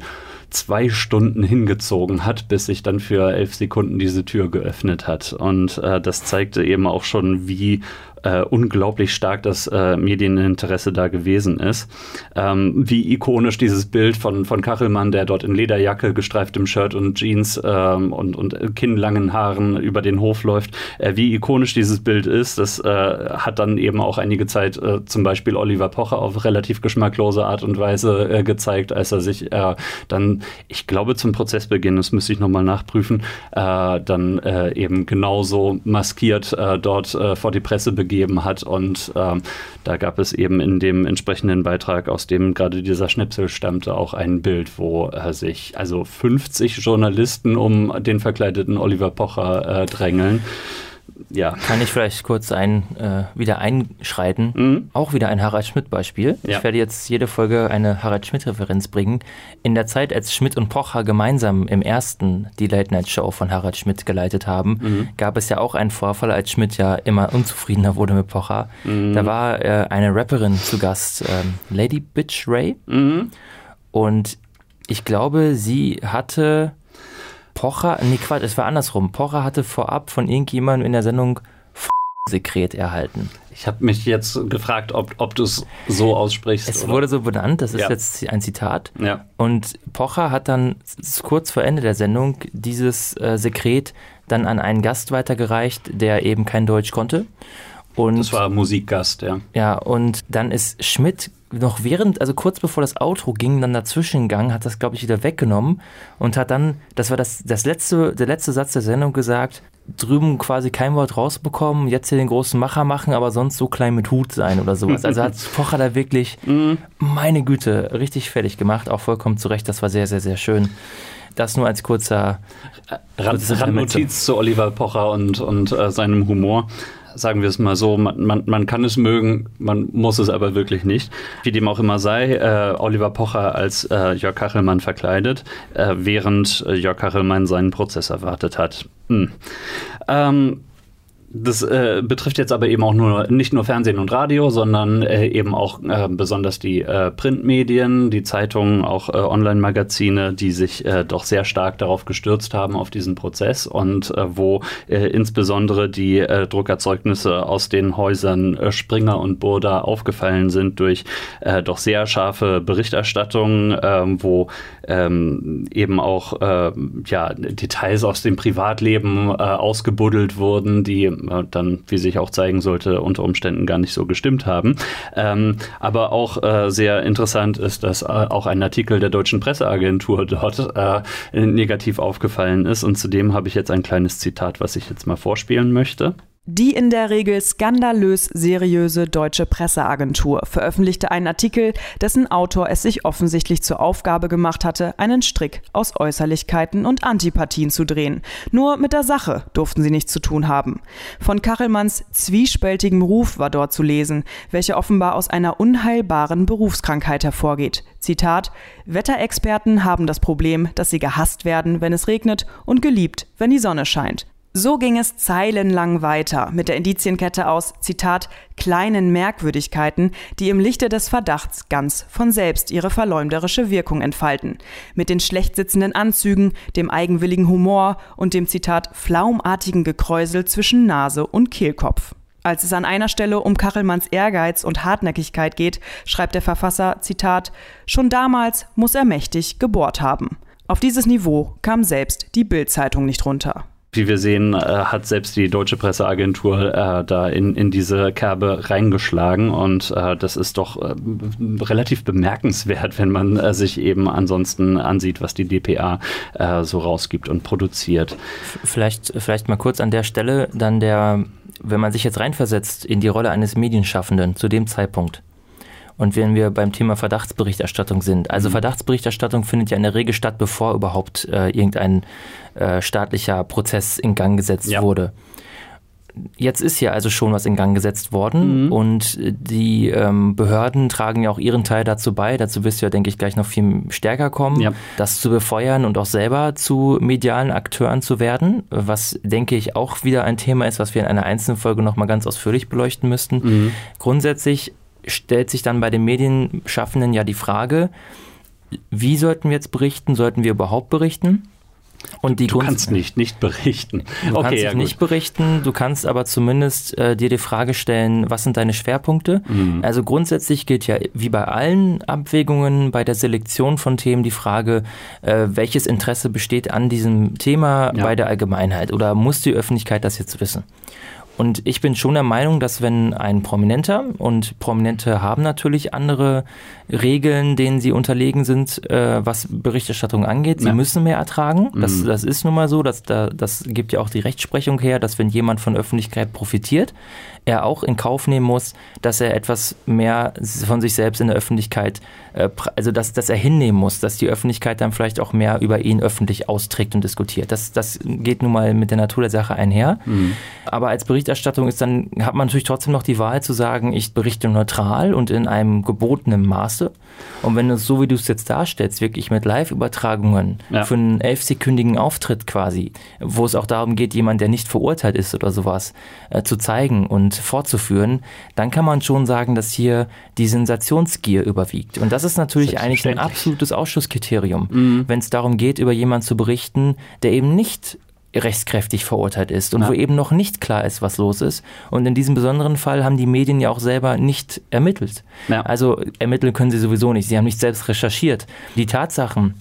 zwei Stunden hingezogen hat, bis sich dann für elf Sekunden diese Tür geöffnet hat. Und äh, das zeigte eben auch schon, wie äh, unglaublich stark das äh, Medieninteresse da gewesen ist. Ähm, wie ikonisch dieses Bild von, von Kachelmann, der dort in Lederjacke, gestreiftem Shirt und Jeans ähm, und, und kinnlangen Haaren über den Hof läuft, äh, wie ikonisch dieses Bild ist, das äh, hat dann eben auch einige Zeit äh, zum Beispiel Oliver Pocher auf relativ geschmacklose Art und Weise äh, gezeigt, als er sich dann, ich glaube zum Prozessbeginn, das müsste ich nochmal nachprüfen, dann eben genauso maskiert dort vor die Presse begeben gegeben hat. Und ähm, da gab es eben in dem entsprechenden Beitrag, aus dem gerade dieser Schnipsel stammte, auch ein Bild, wo äh, sich also 50 Journalisten um den verkleideten Oliver Pocher äh, drängeln ja. Kann ich vielleicht kurz ein, äh, wieder einschreiten? Mhm. Auch wieder ein Harald Schmidt-Beispiel. Ja. Ich werde jetzt jede Folge eine Harald Schmidt-Referenz bringen. In der Zeit, als Schmidt und Pocher gemeinsam im ersten die Late-Night-Show von Harald Schmidt geleitet haben, mhm. gab es ja auch einen Vorfall, als Schmidt ja immer unzufriedener wurde mit Pocher. Mhm. Da war äh, eine Rapperin zu Gast, ähm, Lady Bitch Ray. Mhm. Und ich glaube, sie hatte Pocher, nee Quatsch, es war andersrum. Pocher hatte vorab von irgendjemandem in der Sendung Sekret erhalten. Ich habe mich jetzt gefragt, ob, ob du es so aussprichst. Es oder? wurde so benannt, das ist ja. jetzt ein Zitat. Ja. Und Pocher hat dann kurz vor Ende der Sendung dieses äh, Sekret dann an einen Gast weitergereicht, der eben kein Deutsch konnte. Und, das war Musikgast, ja. Ja, und dann ist Schmidt noch während, also kurz bevor das Outro ging, dann dazwischen gegangen, hat das, glaube ich, wieder weggenommen und hat dann, das war das, das letzte, der letzte Satz der Sendung gesagt, drüben quasi kein Wort rausbekommen, jetzt hier den großen Macher machen, aber sonst so klein mit Hut sein oder sowas. Also hat [laughs] Pocher da wirklich, mhm. meine Güte, richtig fertig gemacht, auch vollkommen zurecht. Das war sehr, sehr, sehr schön. Das nur als kurzer Randnotiz zu Oliver Pocher und, und äh, seinem Humor sagen wir es mal so, man, man, man kann es mögen, man muss es aber wirklich nicht. Wie dem auch immer sei, äh, Oliver Pocher als äh, Jörg Kachelmann verkleidet, äh, während äh, Jörg Kachelmann seinen Prozess erwartet hat. Hm. Ähm, das äh, betrifft jetzt aber eben auch nur nicht nur Fernsehen und Radio, sondern äh, eben auch äh, besonders die äh, Printmedien, die Zeitungen, auch äh, Online-Magazine, die sich äh, doch sehr stark darauf gestürzt haben auf diesen Prozess und wo insbesondere die Druckerzeugnisse aus den Häusern Springer und Burda aufgefallen sind durch doch sehr scharfe Berichterstattung, ähm, wo ähm, eben auch ja, Details aus dem Privatleben ausgebuddelt wurden, die dann, wie sich auch zeigen sollte, unter Umständen gar nicht so gestimmt haben. Ähm, aber auch äh, sehr interessant ist, dass äh, auch ein Artikel der deutschen Presseagentur dort äh, negativ aufgefallen ist. Und zudem habe ich jetzt ein kleines Zitat, was ich jetzt mal vorspielen möchte. Die in der Regel skandalös seriöse deutsche Presseagentur veröffentlichte einen Artikel, dessen Autor es sich offensichtlich zur Aufgabe gemacht hatte, einen Strick aus Äußerlichkeiten und Antipathien zu drehen. Nur mit der Sache durften sie nichts zu tun haben. Von Kachelmanns zwiespältigem Ruf war dort zu lesen, welcher offenbar aus einer unheilbaren Berufskrankheit hervorgeht. Zitat: Wetterexperten haben das Problem, dass sie gehasst werden, wenn es regnet und geliebt, wenn die Sonne scheint. So ging es zeilenlang weiter mit der Indizienkette aus, Zitat, kleinen Merkwürdigkeiten, die im Lichte des Verdachts ganz von selbst ihre verleumderische Wirkung entfalten. Mit den schlecht sitzenden Anzügen, dem eigenwilligen Humor und dem Zitat flaumartigen Gekräusel zwischen Nase und Kehlkopf. Als es an einer Stelle um Kachelmanns Ehrgeiz und Hartnäckigkeit geht, schreibt der Verfasser, Zitat, schon damals muss er mächtig gebohrt haben. Auf dieses Niveau kam selbst die Bild-Zeitung nicht runter. Wie wir sehen, äh, hat selbst die deutsche Presseagentur äh, da in, in diese Kerbe reingeschlagen und äh, das ist doch äh, relativ bemerkenswert, wenn man äh, sich eben ansonsten ansieht, was die DPA äh, so rausgibt und produziert. Vielleicht, vielleicht mal kurz an der Stelle dann der, wenn man sich jetzt reinversetzt in die Rolle eines Medienschaffenden zu dem Zeitpunkt Und wenn wir beim Thema Verdachtsberichterstattung sind, also Mhm. Verdachtsberichterstattung findet ja in der Regel statt, bevor überhaupt äh, irgendein äh, staatlicher Prozess in Gang gesetzt Ja. wurde. Jetzt ist ja also schon was in Gang gesetzt worden Mhm. und die ähm, Behörden tragen ja auch ihren Teil dazu bei. Dazu wirst du ja, denke ich, gleich noch viel stärker kommen, Ja. das zu befeuern und auch selber zu medialen Akteuren zu werden, was, denke ich, auch wieder ein Thema ist, was wir in einer einzelnen Folge nochmal ganz ausführlich beleuchten müssten. Mhm. Grundsätzlich stellt sich dann bei den Medienschaffenden ja die Frage, wie sollten wir jetzt berichten? Sollten wir überhaupt berichten? Und die Du Grunds- kannst nicht, nicht berichten. Du okay, kannst ja, nicht berichten, du kannst aber zumindest äh, dir die Frage stellen, was sind deine Schwerpunkte? Mhm. Also grundsätzlich gilt ja wie bei allen Abwägungen bei der Selektion von Themen die Frage, äh, welches Interesse besteht an diesem Thema Ja. bei der Allgemeinheit oder muss die Öffentlichkeit das jetzt wissen? Und ich bin schon der Meinung, dass wenn ein Prominenter, und Prominente haben natürlich andere Regeln, denen sie unterlegen sind, äh, was Berichterstattung angeht, sie Ja. müssen mehr ertragen. Das, Mhm. das ist nun mal so, dass da, das gibt ja auch die Rechtsprechung her, dass wenn jemand von Öffentlichkeit profitiert, er auch in Kauf nehmen muss, dass er etwas mehr von sich selbst in der Öffentlichkeit, also dass, dass er hinnehmen muss, dass die Öffentlichkeit dann vielleicht auch mehr über ihn öffentlich austrägt und diskutiert. Das, das geht nun mal mit der Natur der Sache einher. Aber als Berichterstattung ist dann, hat man natürlich trotzdem noch die Wahl zu sagen, ich berichte neutral und in einem gebotenen Maße. Und wenn du es so, wie du es jetzt darstellst, wirklich mit Live-Übertragungen Ja. für einen elfsekündigen Auftritt quasi, wo es auch darum geht, jemand, der nicht verurteilt ist oder sowas, äh, zu zeigen und fortzuführen, dann kann man schon sagen, dass hier die Sensationsgier überwiegt. Und das ist natürlich eigentlich ein absolutes Ausschusskriterium, wenn es darum geht, über jemanden zu berichten, der eben nicht rechtskräftig verurteilt ist und Ja. wo eben noch nicht klar ist, was los ist. Und in diesem besonderen Fall haben die Medien ja auch selber nicht ermittelt. Ja. Also ermitteln können sie sowieso nicht. Sie haben nicht selbst recherchiert. Die Tatsachen,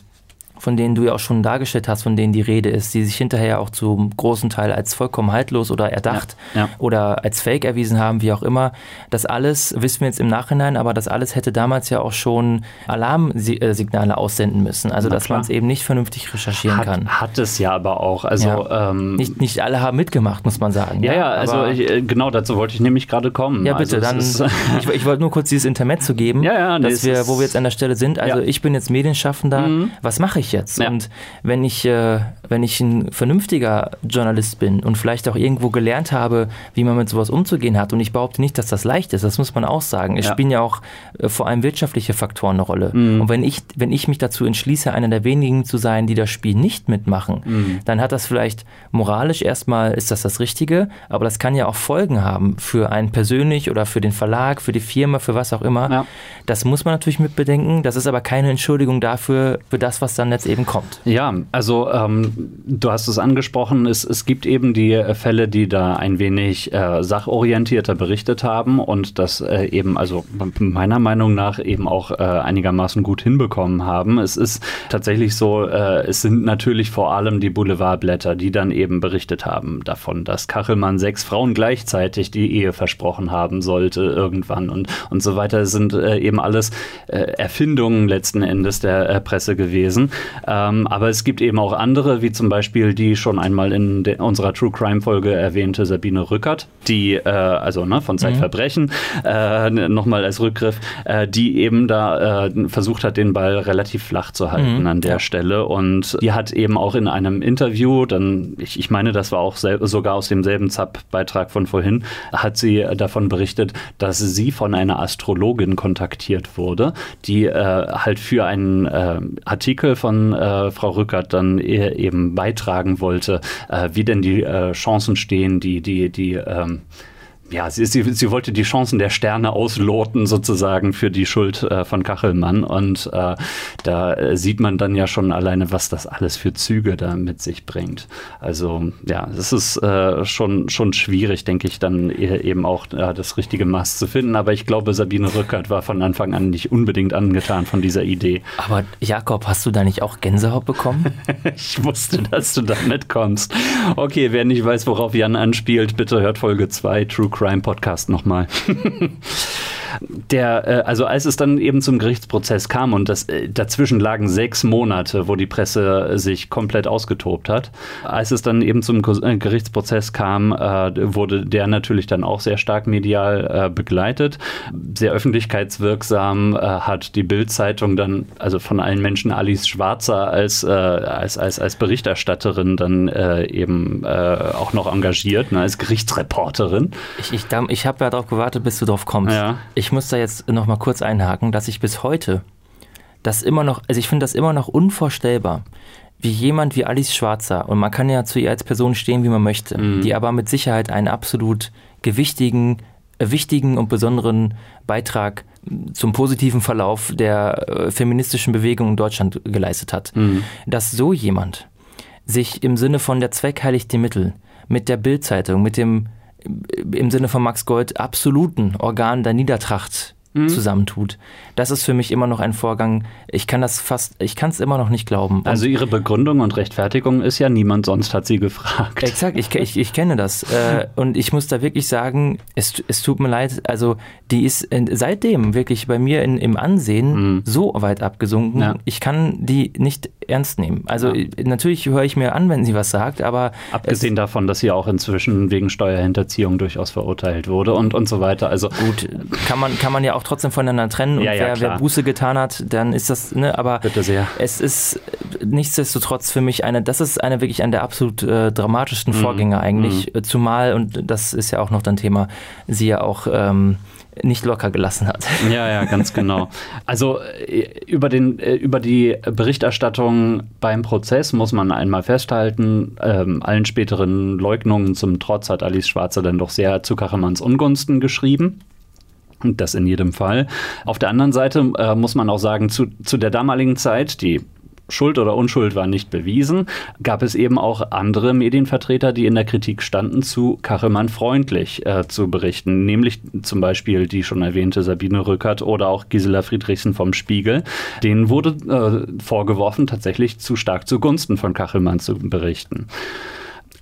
von denen du ja auch schon dargestellt hast, von denen die Rede ist, die sich hinterher auch zum großen Teil als vollkommen haltlos oder erdacht Ja, ja. oder als Fake erwiesen haben, wie auch immer. Das alles wissen wir jetzt im Nachhinein, aber das alles hätte damals ja auch schon Alarmsignale aussenden müssen. Also Na dass man es eben nicht vernünftig recherchieren hat, kann. hat es ja aber auch. Also Ja. ähm, Nicht, nicht alle haben mitgemacht, muss man sagen. ja, ja, also ich, äh, genau dazu wollte ich nämlich gerade kommen. Ja, bitte, also dann. [laughs] ich, ich wollte nur kurz dieses Intermezzo geben, nee, dass es wir, wo wir jetzt an der Stelle sind. Also. Mhm. ich bin jetzt Medienschaffender. Was mache ich jetzt? Ja. Und wenn ich, äh, wenn ich ein vernünftiger Journalist bin und vielleicht auch irgendwo gelernt habe, wie man mit sowas umzugehen hat, und ich behaupte nicht, dass das leicht ist, das muss man auch sagen. Es Ja. spielen ja auch äh, vor allem wirtschaftliche Faktoren eine Rolle. Mhm. Und wenn ich, wenn ich mich dazu entschließe, einer der wenigen zu sein, die das Spiel nicht mitmachen, Mhm. dann hat das vielleicht moralisch erstmal ist das das Richtige, aber das kann ja auch Folgen haben für einen persönlich oder für den Verlag, für die Firma, für was auch immer. Ja. Das muss man natürlich mit bedenken. Das ist aber keine Entschuldigung dafür, für das, was dann jetzt eben kommt. Ja, also ähm, du hast es angesprochen, es, es gibt eben die äh, Fälle, die da ein wenig äh, sachorientierter berichtet haben und das äh, eben, also meiner Meinung nach eben auch äh, einigermaßen gut hinbekommen haben. Es ist tatsächlich so, äh, es sind natürlich vor allem die Boulevardblätter, die dann eben berichtet haben davon, dass Kachelmann sechs Frauen gleichzeitig die Ehe versprochen haben sollte irgendwann und, und so weiter. Es sind äh, eben alles Erfindungen letzten Endes der Presse gewesen. Ähm, aber es gibt eben auch andere, wie zum Beispiel die schon einmal in unserer True Crime Folge erwähnte Sabine Rückert, die, äh, also ne, von Zeitverbrechen, äh, nochmal als Rückgriff, äh, die eben da äh, versucht hat, den Ball relativ flach zu halten an der Stelle. Und die hat eben auch in einem Interview, dann, ich, ich meine, das war auch sogar aus demselben ZAP-Beitrag von vorhin, hat sie davon berichtet, dass sie von einer Astrologin kontaktiert wurde, die äh, halt für einen äh, Artikel von äh, Frau Rückert dann eben beitragen wollte, äh, wie denn die äh, Chancen stehen, die, die, die, ähm, ja, sie, sie, sie wollte die Chancen der Sterne ausloten, sozusagen, für die Schuld äh, von Kachelmann. Und äh, da äh, sieht man dann ja schon alleine, was das alles für Züge da mit sich bringt. Also, ja, es ist äh, schon, schon schwierig, denke ich, dann e- eben auch äh, das richtige Maß zu finden. Aber ich glaube, Sabine Rückert war von Anfang an nicht unbedingt angetan von dieser Idee. Aber Jakob, hast du da nicht auch Gänsehaut bekommen? [laughs] Ich wusste, dass du da mitkommst. Okay, wer nicht weiß, worauf Jan anspielt, bitte hört Folge 2 True Crime Podcast nochmal. [laughs] Der, äh, also als es dann eben zum Gerichtsprozess kam und das, äh, dazwischen lagen sechs Monate, wo die Presse sich komplett ausgetobt hat. Als es dann eben zum äh, Gerichtsprozess kam, äh, wurde der natürlich dann auch sehr stark medial äh, begleitet. Sehr öffentlichkeitswirksam äh, hat die Bild-Zeitung dann, also von allen Menschen Alice Schwarzer als, als, als, als Berichterstatterin dann eben auch noch engagiert, ne, als Gerichtsreporterin. Ich, ich, ich habe ja darauf gewartet, bis du drauf kommst. Ja. Ich muss da jetzt noch mal kurz einhaken, dass ich bis heute das immer noch, also ich finde das immer noch unvorstellbar, wie jemand wie Alice Schwarzer, und man kann ja zu ihr als Person stehen, wie man möchte, mhm. die aber mit Sicherheit einen absolut gewichtigen, äh, wichtigen und besonderen Beitrag zum positiven Verlauf der äh, feministischen Bewegung in Deutschland geleistet hat, mhm. dass so jemand sich im Sinne von der Zweck heiligt die Mittel mit der Bildzeitung, mit dem im Sinne von Max Gold absoluten Organ der Niedertracht mhm. zusammentut. Das ist für mich immer noch ein Vorgang. Ich kann das fast, ich kann es immer noch nicht glauben. Und also ihre Begründung und Rechtfertigung ist ja niemand sonst hat sie gefragt. Exakt, ich, ich, ich kenne das. Äh, und ich muss da wirklich sagen, es, es tut mir leid, also die ist seitdem wirklich bei mir in, im Ansehen mhm. so weit abgesunken. Ja. Ich kann die nicht ernst nehmen. Also ja. natürlich höre ich mir an, wenn sie was sagt, aber. Abgesehen davon, dass sie auch inzwischen wegen Steuerhinterziehung durchaus verurteilt wurde und, und so weiter. Also gut, kann man, kann man ja auch trotzdem voneinander trennen und ja, ja, wer, wer, Buße getan hat, dann ist das, ne, aber es ist nichtsdestotrotz für mich eine, das ist eine wirklich eine der absolut äh, dramatischsten mhm. Vorgänge eigentlich, mhm. zumal, und das ist ja auch noch dein Thema, sie ja auch ähm, nicht locker gelassen hat. [laughs] Ja, ja, ganz genau. Also äh, über, den, äh, über die Berichterstattung beim Prozess muss man einmal festhalten, ähm, allen späteren Leugnungen zum Trotz hat Alice Schwarzer dann doch sehr zu Kachelmanns Ungunsten geschrieben. Das in jedem Fall. Auf der anderen Seite äh, muss man auch sagen, zu, zu der damaligen Zeit, die Schuld oder Unschuld war nicht bewiesen, gab es eben auch andere Medienvertreter, die in der Kritik standen, zu Kachelmann freundlich äh, zu berichten, nämlich zum Beispiel die schon erwähnte Sabine Rückert oder auch Gisela Friedrichsen vom Spiegel. Denen wurde äh, vorgeworfen, tatsächlich zu stark zugunsten von Kachelmann zu berichten.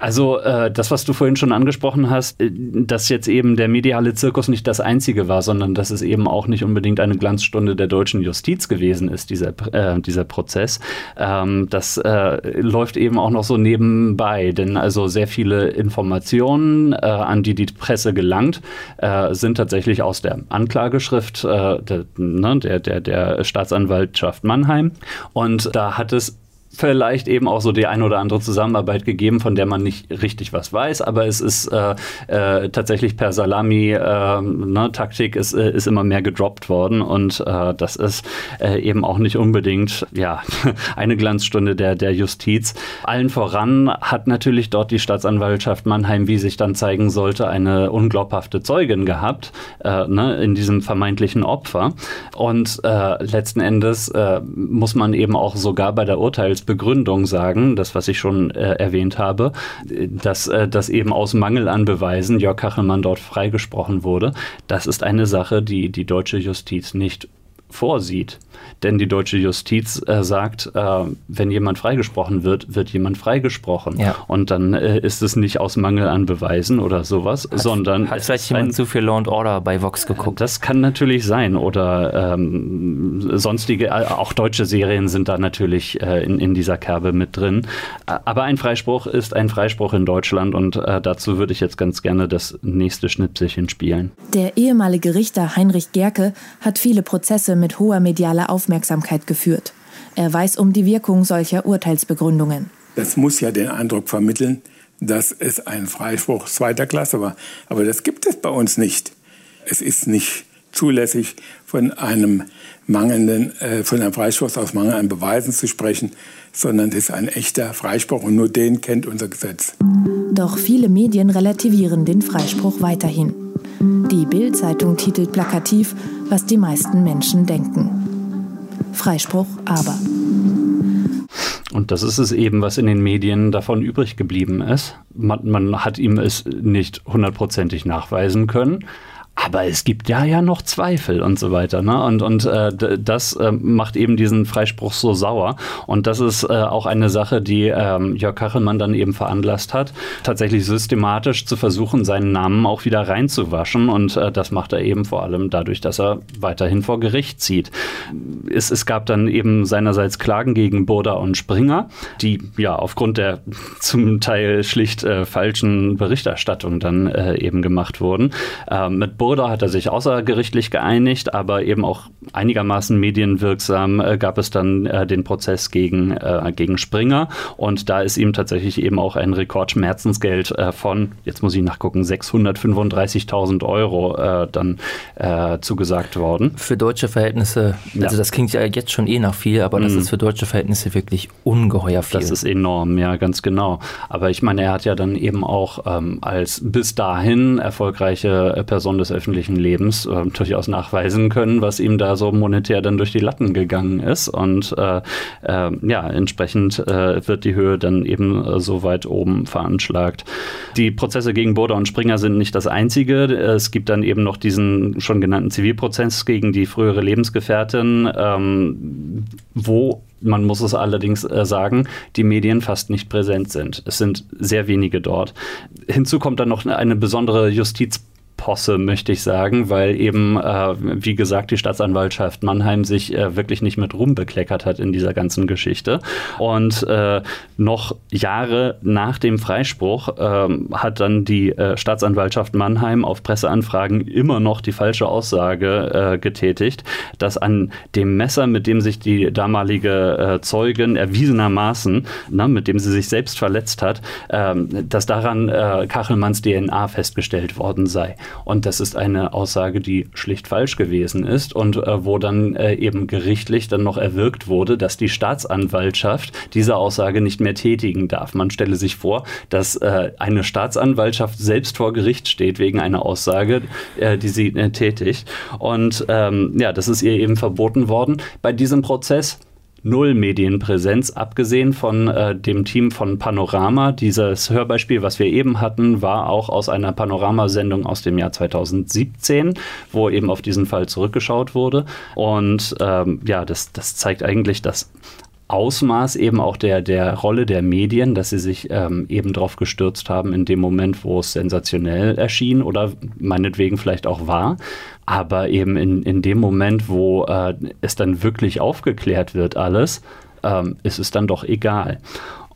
Also äh, das, was du vorhin schon angesprochen hast, äh, dass jetzt eben der mediale Zirkus nicht das einzige war, sondern dass es eben auch nicht unbedingt eine Glanzstunde der deutschen Justiz gewesen ist, dieser, äh, dieser Prozess. Ähm, das äh, läuft eben auch noch so nebenbei, denn also sehr viele Informationen, äh, an die die Presse gelangt, äh, sind tatsächlich aus der Anklageschrift der, ne, der, der, der Staatsanwaltschaft Mannheim. Und da hat es vielleicht eben auch so die ein oder andere Zusammenarbeit gegeben, von der man nicht richtig was weiß, aber es ist äh, äh, tatsächlich per Salami-Taktik äh, ist, äh, ist immer mehr gedroppt worden und äh, das ist äh, eben auch nicht unbedingt ja, [laughs] eine Glanzstunde der, der Justiz. Allen voran hat natürlich dort die Staatsanwaltschaft Mannheim, wie sich dann zeigen sollte, eine unglaubhafte Zeugin gehabt ne, in diesem vermeintlichen Opfer und letzten Endes muss man eben auch sogar bei der Urteils als Begründung sagen, das, was ich schon äh, erwähnt habe, dass, äh, dass eben aus Mangel an Beweisen Jörg Kachelmann dort freigesprochen wurde. Das ist eine Sache, die die deutsche Justiz nicht vorsieht. Denn die deutsche Justiz äh, sagt, äh, wenn jemand freigesprochen wird, wird jemand freigesprochen. Ja. Und dann äh, ist es nicht aus Mangel an Beweisen oder sowas, hat, sondern. Hat vielleicht jemand ein, zu viel Law and Order bei Vox geguckt? Das kann natürlich sein. Oder ähm, sonstige, äh, auch deutsche Serien sind da natürlich äh, in, in dieser Kerbe mit drin. Aber ein Freispruch ist ein Freispruch in Deutschland und äh, dazu würde ich jetzt ganz gerne das nächste Schnipselchen spielen. Der ehemalige Richter Heinrich Gerke hat viele Prozesse mit hoher medialer Aufmerksamkeit Aufmerksamkeit geführt. Er weiß um die Wirkung solcher Urteilsbegründungen. Das muss ja den Eindruck vermitteln, dass es ein Freispruch zweiter Klasse war. Aber das gibt es bei uns nicht. Es ist nicht zulässig, von einem mangelnden, äh, von einem Freispruch aus Mangel an Beweisen zu sprechen, sondern es ist ein echter Freispruch und nur den kennt unser Gesetz. Doch viele Medien relativieren den Freispruch weiterhin. Die Bild-Zeitung titelt plakativ, was die meisten Menschen denken. Freispruch aber. Und das ist es eben, was in den Medien davon übrig geblieben ist. Man, man hat ihm es nicht hundertprozentig nachweisen können. Aber es gibt ja ja noch Zweifel und so weiter. Ne? Und, und äh, das äh, macht eben diesen Freispruch so sauer. Und das ist äh, auch eine Sache, die ähm, Jörg Kachelmann dann eben veranlasst hat, tatsächlich systematisch zu versuchen, seinen Namen auch wieder reinzuwaschen. Und äh, das macht er eben vor allem dadurch, dass er weiterhin vor Gericht zieht. Es, es gab dann eben seinerseits Klagen gegen Burda und Springer, die ja aufgrund der zum Teil schlicht äh, falschen Berichterstattung dann äh, eben gemacht wurden. Ähm, mit Burda hat er sich außergerichtlich geeinigt, aber eben auch einigermaßen medienwirksam äh, gab es dann äh, den Prozess gegen, äh, gegen Springer und da ist ihm tatsächlich eben auch ein Rekordschmerzensgeld äh, von, jetzt muss ich nachgucken, 635.000 Euro äh, dann äh, zugesagt worden. Für deutsche Verhältnisse, also ja. das klingt ja jetzt schon eh nach viel, aber das mhm. ist für deutsche Verhältnisse wirklich ungeheuer viel. Das ist enorm, ja, ganz genau. Aber ich meine, er hat ja dann eben auch ähm, als bis dahin erfolgreiche Person des öffentlichen Lebens äh, durchaus nachweisen können, was ihm da so monetär dann durch die Latten gegangen ist. Und äh, äh, ja, entsprechend äh, wird die Höhe dann eben äh, so weit oben veranschlagt. Die Prozesse gegen Burda und Springer sind nicht das einzige. Es gibt dann eben noch diesen schon genannten Zivilprozess gegen die frühere Lebensgefährtin, ähm, wo man muss es allerdings äh, sagen, die Medien fast nicht präsent sind. Es sind sehr wenige dort. Hinzu kommt dann noch eine besondere Justiz Posse, möchte ich sagen, weil eben, äh, wie gesagt, die Staatsanwaltschaft Mannheim sich äh, wirklich nicht mit Ruhm bekleckert hat in dieser ganzen Geschichte. Und äh, noch Jahre nach dem Freispruch ähm, hat dann die äh, Staatsanwaltschaft Mannheim auf Presseanfragen immer noch die falsche Aussage äh, getätigt, dass an dem Messer, mit dem sich die damalige äh, Zeugin erwiesenermaßen, na, mit dem sie sich selbst verletzt hat, ähm, dass daran Kachelmanns DNA festgestellt worden sei. Und das ist eine Aussage, die schlicht falsch gewesen ist und äh, wo dann äh, eben gerichtlich dann noch erwirkt wurde, dass die Staatsanwaltschaft diese Aussage nicht mehr tätigen darf. Man stelle sich vor, dass äh, eine Staatsanwaltschaft selbst vor Gericht steht wegen einer Aussage, äh, die sie äh, tätigt. Und ähm, ja, das ist ihr eben verboten worden. Bei diesem Prozess null Medienpräsenz, abgesehen von äh, dem Team von Panorama. Dieses Hörbeispiel, was wir eben hatten, war auch aus einer Panorama-Sendung aus dem Jahr 2017, wo eben auf diesen Fall zurückgeschaut wurde. Und ähm, ja, das, das zeigt eigentlich, dass Ausmaß eben auch der, der Rolle der Medien, dass sie sich ähm, eben darauf gestürzt haben in dem Moment, wo es sensationell erschien oder meinetwegen vielleicht auch war. Aber eben in, in dem Moment, wo äh, es dann wirklich aufgeklärt wird, alles, ähm, ist es dann doch egal.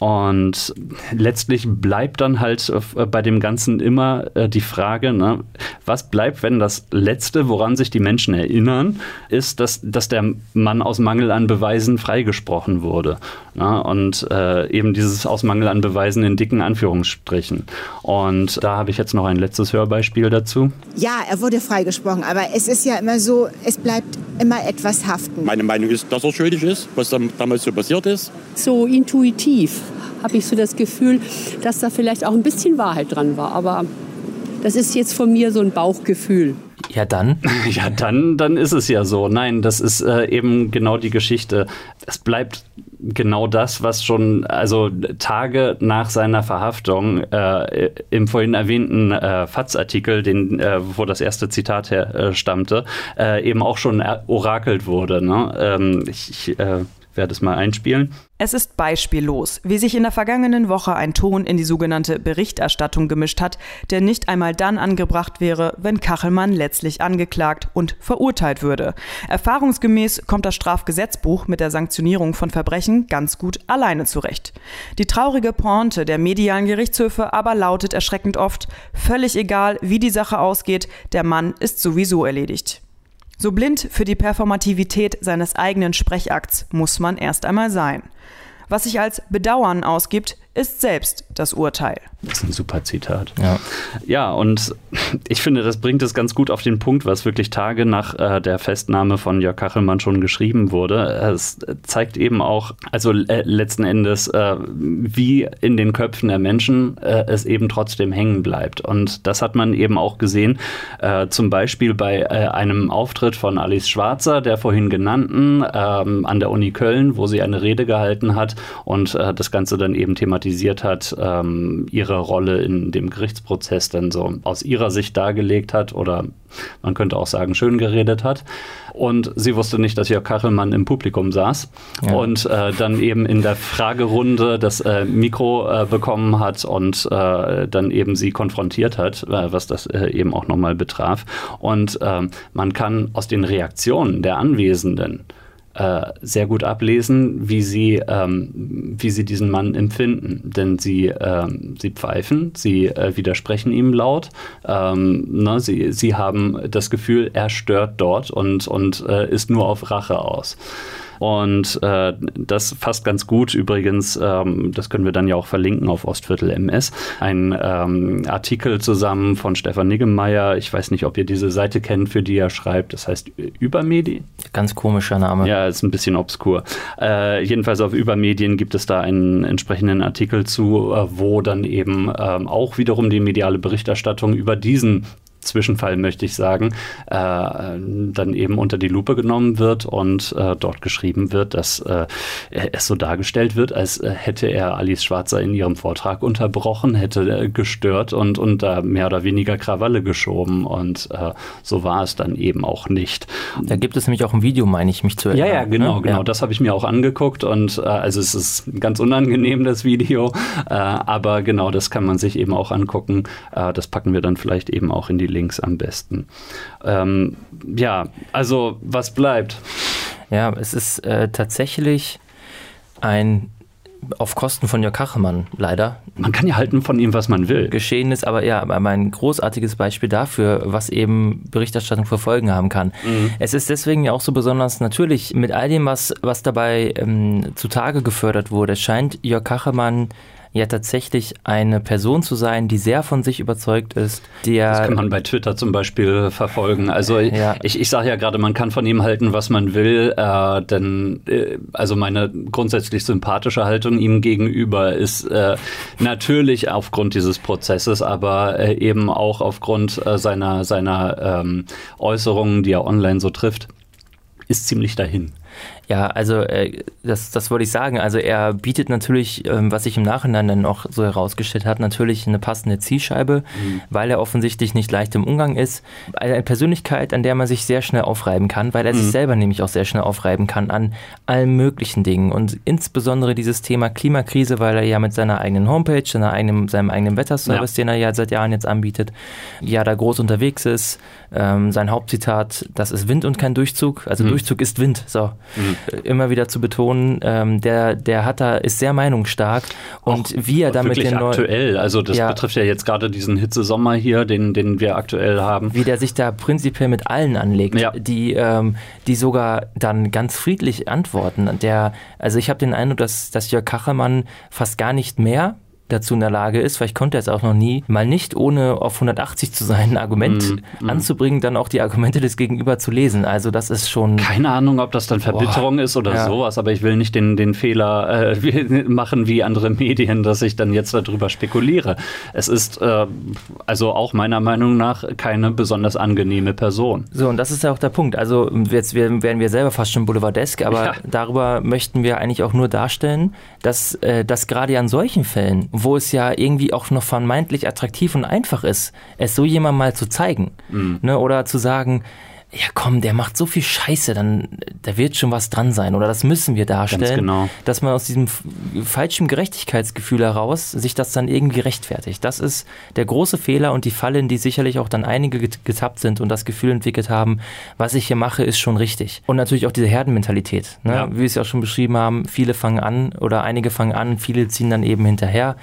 Und letztlich bleibt dann halt äh, bei dem Ganzen immer äh, die Frage, ne, was bleibt, wenn das Letzte, woran sich die Menschen erinnern, ist, dass, dass der Mann aus Mangel an Beweisen freigesprochen wurde. Ne? Und äh, eben dieses aus Mangel an Beweisen in dicken Anführungsstrichen. Und da habe ich jetzt noch ein letztes Hörbeispiel dazu. Ja, er wurde freigesprochen, aber es ist ja immer so, es bleibt immer etwas haften. Meine Meinung ist, dass er schuldig ist, was damals so passiert ist. So intuitiv habe ich so das Gefühl, dass da vielleicht auch ein bisschen Wahrheit dran war. Aber das ist jetzt von mir so ein Bauchgefühl. Ja, dann? [laughs] Ja, dann, dann ist es ja so. Nein, das ist äh, eben genau die Geschichte. Es bleibt genau das, was schon, also Tage nach seiner Verhaftung äh, im vorhin erwähnten äh, FATS-Artikel, äh, wo das erste Zitat her äh, stammte, äh, eben auch schon orakelt wurde. Ne? Ähm, ich, ich äh, werde es mal einspielen. Es ist beispiellos, wie sich in der vergangenen Woche ein Ton in die sogenannte Berichterstattung gemischt hat, der nicht einmal dann angebracht wäre, wenn Kachelmann letztlich angeklagt und verurteilt würde. Erfahrungsgemäß kommt das Strafgesetzbuch mit der Sanktionierung von Verbrechen ganz gut alleine zurecht. Die traurige Pointe der medialen Gerichtshöfe aber lautet erschreckend oft, völlig egal, wie die Sache ausgeht, der Mann ist sowieso erledigt. So blind für die Performativität seines eigenen Sprechakts muss man erst einmal sein. Was sich als Bedauern ausgibt, ist selbst das Urteil. Das ist ein super Zitat. Ja, ja und [laughs] ich finde, das bringt es ganz gut auf den Punkt, was wirklich Tage nach äh, der Festnahme von Jörg Kachelmann schon geschrieben wurde. Es zeigt eben auch, also äh, letzten Endes, äh, wie in den Köpfen der Menschen äh, es eben trotzdem hängen bleibt. Und das hat man eben auch gesehen, äh, zum Beispiel bei äh, einem Auftritt von Alice Schwarzer, der vorhin genannten, ähm, an der Uni Köln, wo sie eine Rede gehalten hat und das Ganze dann eben thematisiert thematisiert hat, ähm, ihre Rolle in dem Gerichtsprozess dann so aus ihrer Sicht dargelegt hat oder man könnte auch sagen, schön geredet hat. Und sie wusste nicht, dass Jörg Kachelmann im Publikum saß ja. und äh, dann eben in der Fragerunde das äh, Mikro äh, bekommen hat und äh, dann eben sie konfrontiert hat, äh, was das äh, eben auch nochmal betraf. Und ähm, man kann aus den Reaktionen der Anwesenden äh, sehr gut ablesen, wie sie, ähm, wie sie diesen Mann empfinden. Denn sie, ähm, sie pfeifen, sie äh, widersprechen ihm laut. Ähm, ne, sie, sie haben das Gefühl, er stört dort und, und äh, ist nur auf Rache aus. Und äh, das fasst ganz gut übrigens, ähm, das können wir dann ja auch verlinken auf Ostviertel MS, ein ähm, Artikel zusammen von Stefan Niggemeier. Ich weiß nicht, ob ihr diese Seite kennt, für die er schreibt. Das heißt Übermedien. Ganz komischer Name. Ja, ist ein bisschen obskur. Äh, jedenfalls auf Übermedien gibt es da einen entsprechenden Artikel zu, äh, wo dann eben ähm, auch wiederum die mediale Berichterstattung über diesen Zwischenfall, möchte ich sagen, äh, dann eben unter die Lupe genommen wird und äh, dort geschrieben wird, dass äh, es so dargestellt wird, als äh, hätte er Alice Schwarzer in ihrem Vortrag unterbrochen, hätte gestört und, und da mehr oder weniger Krawalle geschoben. Und äh, so war es dann eben auch nicht. Da gibt es nämlich auch ein Video, meine ich, mich zu erinnern. Ja, ja, genau, ne? genau. Ja. Das habe ich mir auch angeguckt und äh, also es ist ganz unangenehm, das Video. aber genau, das kann man sich eben auch angucken. das packen wir dann vielleicht eben auch in die Links am besten. Ähm, ja, also was bleibt? Ja, es ist äh, tatsächlich ein auf Kosten von Jörg Kachemann, leider. Man kann ja halten von ihm, was man will. Geschehen ist, aber ja, ein großartiges Beispiel dafür, was eben Berichterstattung für Folgen haben kann. Mhm. Es ist deswegen ja auch so besonders natürlich mit all dem, was, was dabei ähm, zutage gefördert wurde, scheint Jörg Kachemann ja tatsächlich eine Person zu sein, die sehr von sich überzeugt ist. Der das kann man bei Twitter zum Beispiel verfolgen. Also ja. ich, ich sage ja gerade, man kann von ihm halten, was man will, äh, denn äh, also meine grundsätzlich sympathische Haltung ihm gegenüber ist äh, natürlich aufgrund dieses Prozesses, aber äh, eben auch aufgrund äh, seiner, seiner ähm, Äußerungen, die er online so trifft, ist ziemlich dahin. Ja, also äh, das, das wollte ich sagen. Also er bietet natürlich, ähm, was sich im Nachhinein dann auch so herausgestellt hat, natürlich eine passende Zielscheibe, mhm. weil er offensichtlich nicht leicht im Umgang ist. Eine Persönlichkeit, an der man sich sehr schnell aufreiben kann, weil er mhm. sich selber nämlich auch sehr schnell aufreiben kann an allen möglichen Dingen. Und insbesondere dieses Thema Klimakrise, weil er ja mit seiner eigenen Homepage, seiner eigenen, seinem eigenen Wetterservice, ja. den er ja seit Jahren jetzt anbietet, ja da groß unterwegs ist. Ähm, sein Hauptzitat, das ist Wind und kein Durchzug. Also mhm. Durchzug ist Wind. So. Mhm immer wieder zu betonen, ähm, der, der hat da, ist sehr meinungsstark und Auch wie er damit den aktuell, also das ja, betrifft ja jetzt gerade diesen Hitzesommer hier, den, den wir aktuell haben. Wie der sich da prinzipiell mit allen anlegt, ja. die, ähm, die sogar dann ganz friedlich antworten. Der, also ich habe den Eindruck, dass, dass Jörg Kachelmann fast gar nicht mehr dazu in der Lage ist, vielleicht konnte er es auch noch nie, mal nicht ohne auf 180 zu sein, ein Argument mm, mm. anzubringen, dann auch die Argumente des Gegenüber zu lesen. Also das ist schon... Keine Ahnung, ob das dann Verbitterung boah, ist oder ja. sowas, aber ich will nicht den, den Fehler äh, [laughs] machen wie andere Medien, dass ich dann jetzt darüber spekuliere. Es ist äh, also auch meiner Meinung nach keine besonders angenehme Person. So, und das ist ja auch der Punkt. Also jetzt werden wir selber fast schon boulevardesk, aber ja. darüber möchten wir eigentlich auch nur darstellen, dass, äh, dass gerade an solchen Fällen, wo es ja irgendwie auch noch vermeintlich attraktiv und einfach ist, es so jemand mal zu zeigen. Mhm. Ne, oder zu sagen, ja komm, der macht so viel Scheiße, dann da wird schon was dran sein oder das müssen wir darstellen, genau. dass man aus diesem falschen Gerechtigkeitsgefühl heraus sich das dann irgendwie rechtfertigt. Das ist der große Fehler und die Falle, in die sicherlich auch dann einige getappt sind und das Gefühl entwickelt haben, was ich hier mache, ist schon richtig. Und natürlich auch diese Herdenmentalität, ne? ja. wie wir es ja auch schon beschrieben haben, viele fangen an oder einige fangen an, viele ziehen dann eben hinterher.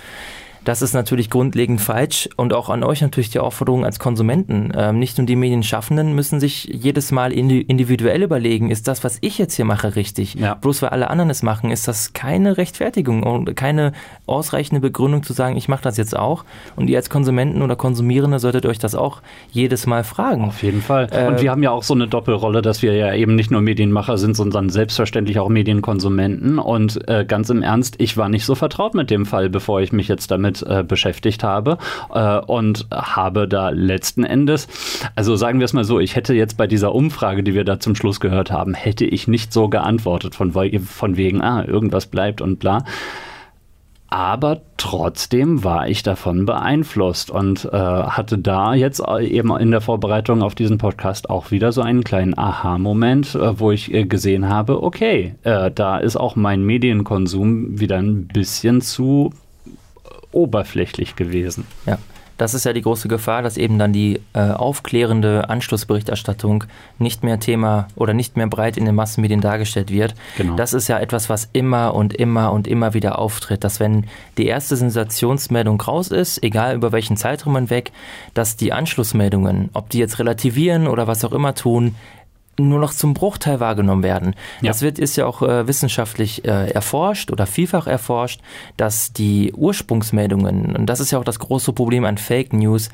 Das ist natürlich grundlegend falsch und auch an euch natürlich die Aufforderung als Konsumenten. Ähm, nicht nur die Medienschaffenden müssen sich jedes Mal individuell überlegen, ist das, was ich jetzt hier mache, richtig? Ja. Bloß weil alle anderen es machen, ist das keine Rechtfertigung und keine ausreichende Begründung zu sagen, ich mache das jetzt auch. Und ihr als Konsumenten oder Konsumierende solltet euch das auch jedes Mal fragen. Auf jeden Fall. Äh, und wir haben ja auch so eine Doppelrolle, dass wir ja eben nicht nur Medienmacher sind, sondern selbstverständlich auch Medienkonsumenten. Und äh, ganz im Ernst, ich war nicht so vertraut mit dem Fall, bevor ich mich jetzt damit damit äh, beschäftigt habe äh, und habe da letzten Endes, also sagen wir es mal so, ich hätte jetzt bei dieser Umfrage, die wir da zum Schluss gehört haben, hätte ich nicht so geantwortet von, von wegen, ah, irgendwas bleibt und bla. aber trotzdem war ich davon beeinflusst und äh, hatte da jetzt eben in der Vorbereitung auf diesen Podcast auch wieder so einen kleinen Aha-Moment, äh, wo ich äh, gesehen habe, okay, äh, da ist auch mein Medienkonsum wieder ein bisschen zu oberflächlich gewesen. Ja. Das ist ja die große Gefahr, dass eben dann die äh, aufklärende Anschlussberichterstattung nicht mehr Thema oder nicht mehr breit in den Massenmedien dargestellt wird. Genau. Das ist ja etwas, was immer und immer und immer wieder auftritt, dass wenn die erste Sensationsmeldung raus ist, egal über welchen Zeitraum hinweg, dass die Anschlussmeldungen, ob die jetzt relativieren oder was auch immer tun, nur noch zum Bruchteil wahrgenommen werden. Ja. Das wird, ist ja auch äh, wissenschaftlich äh, erforscht oder vielfach erforscht, dass die Ursprungsmeldungen, und das ist ja auch das große Problem an Fake News,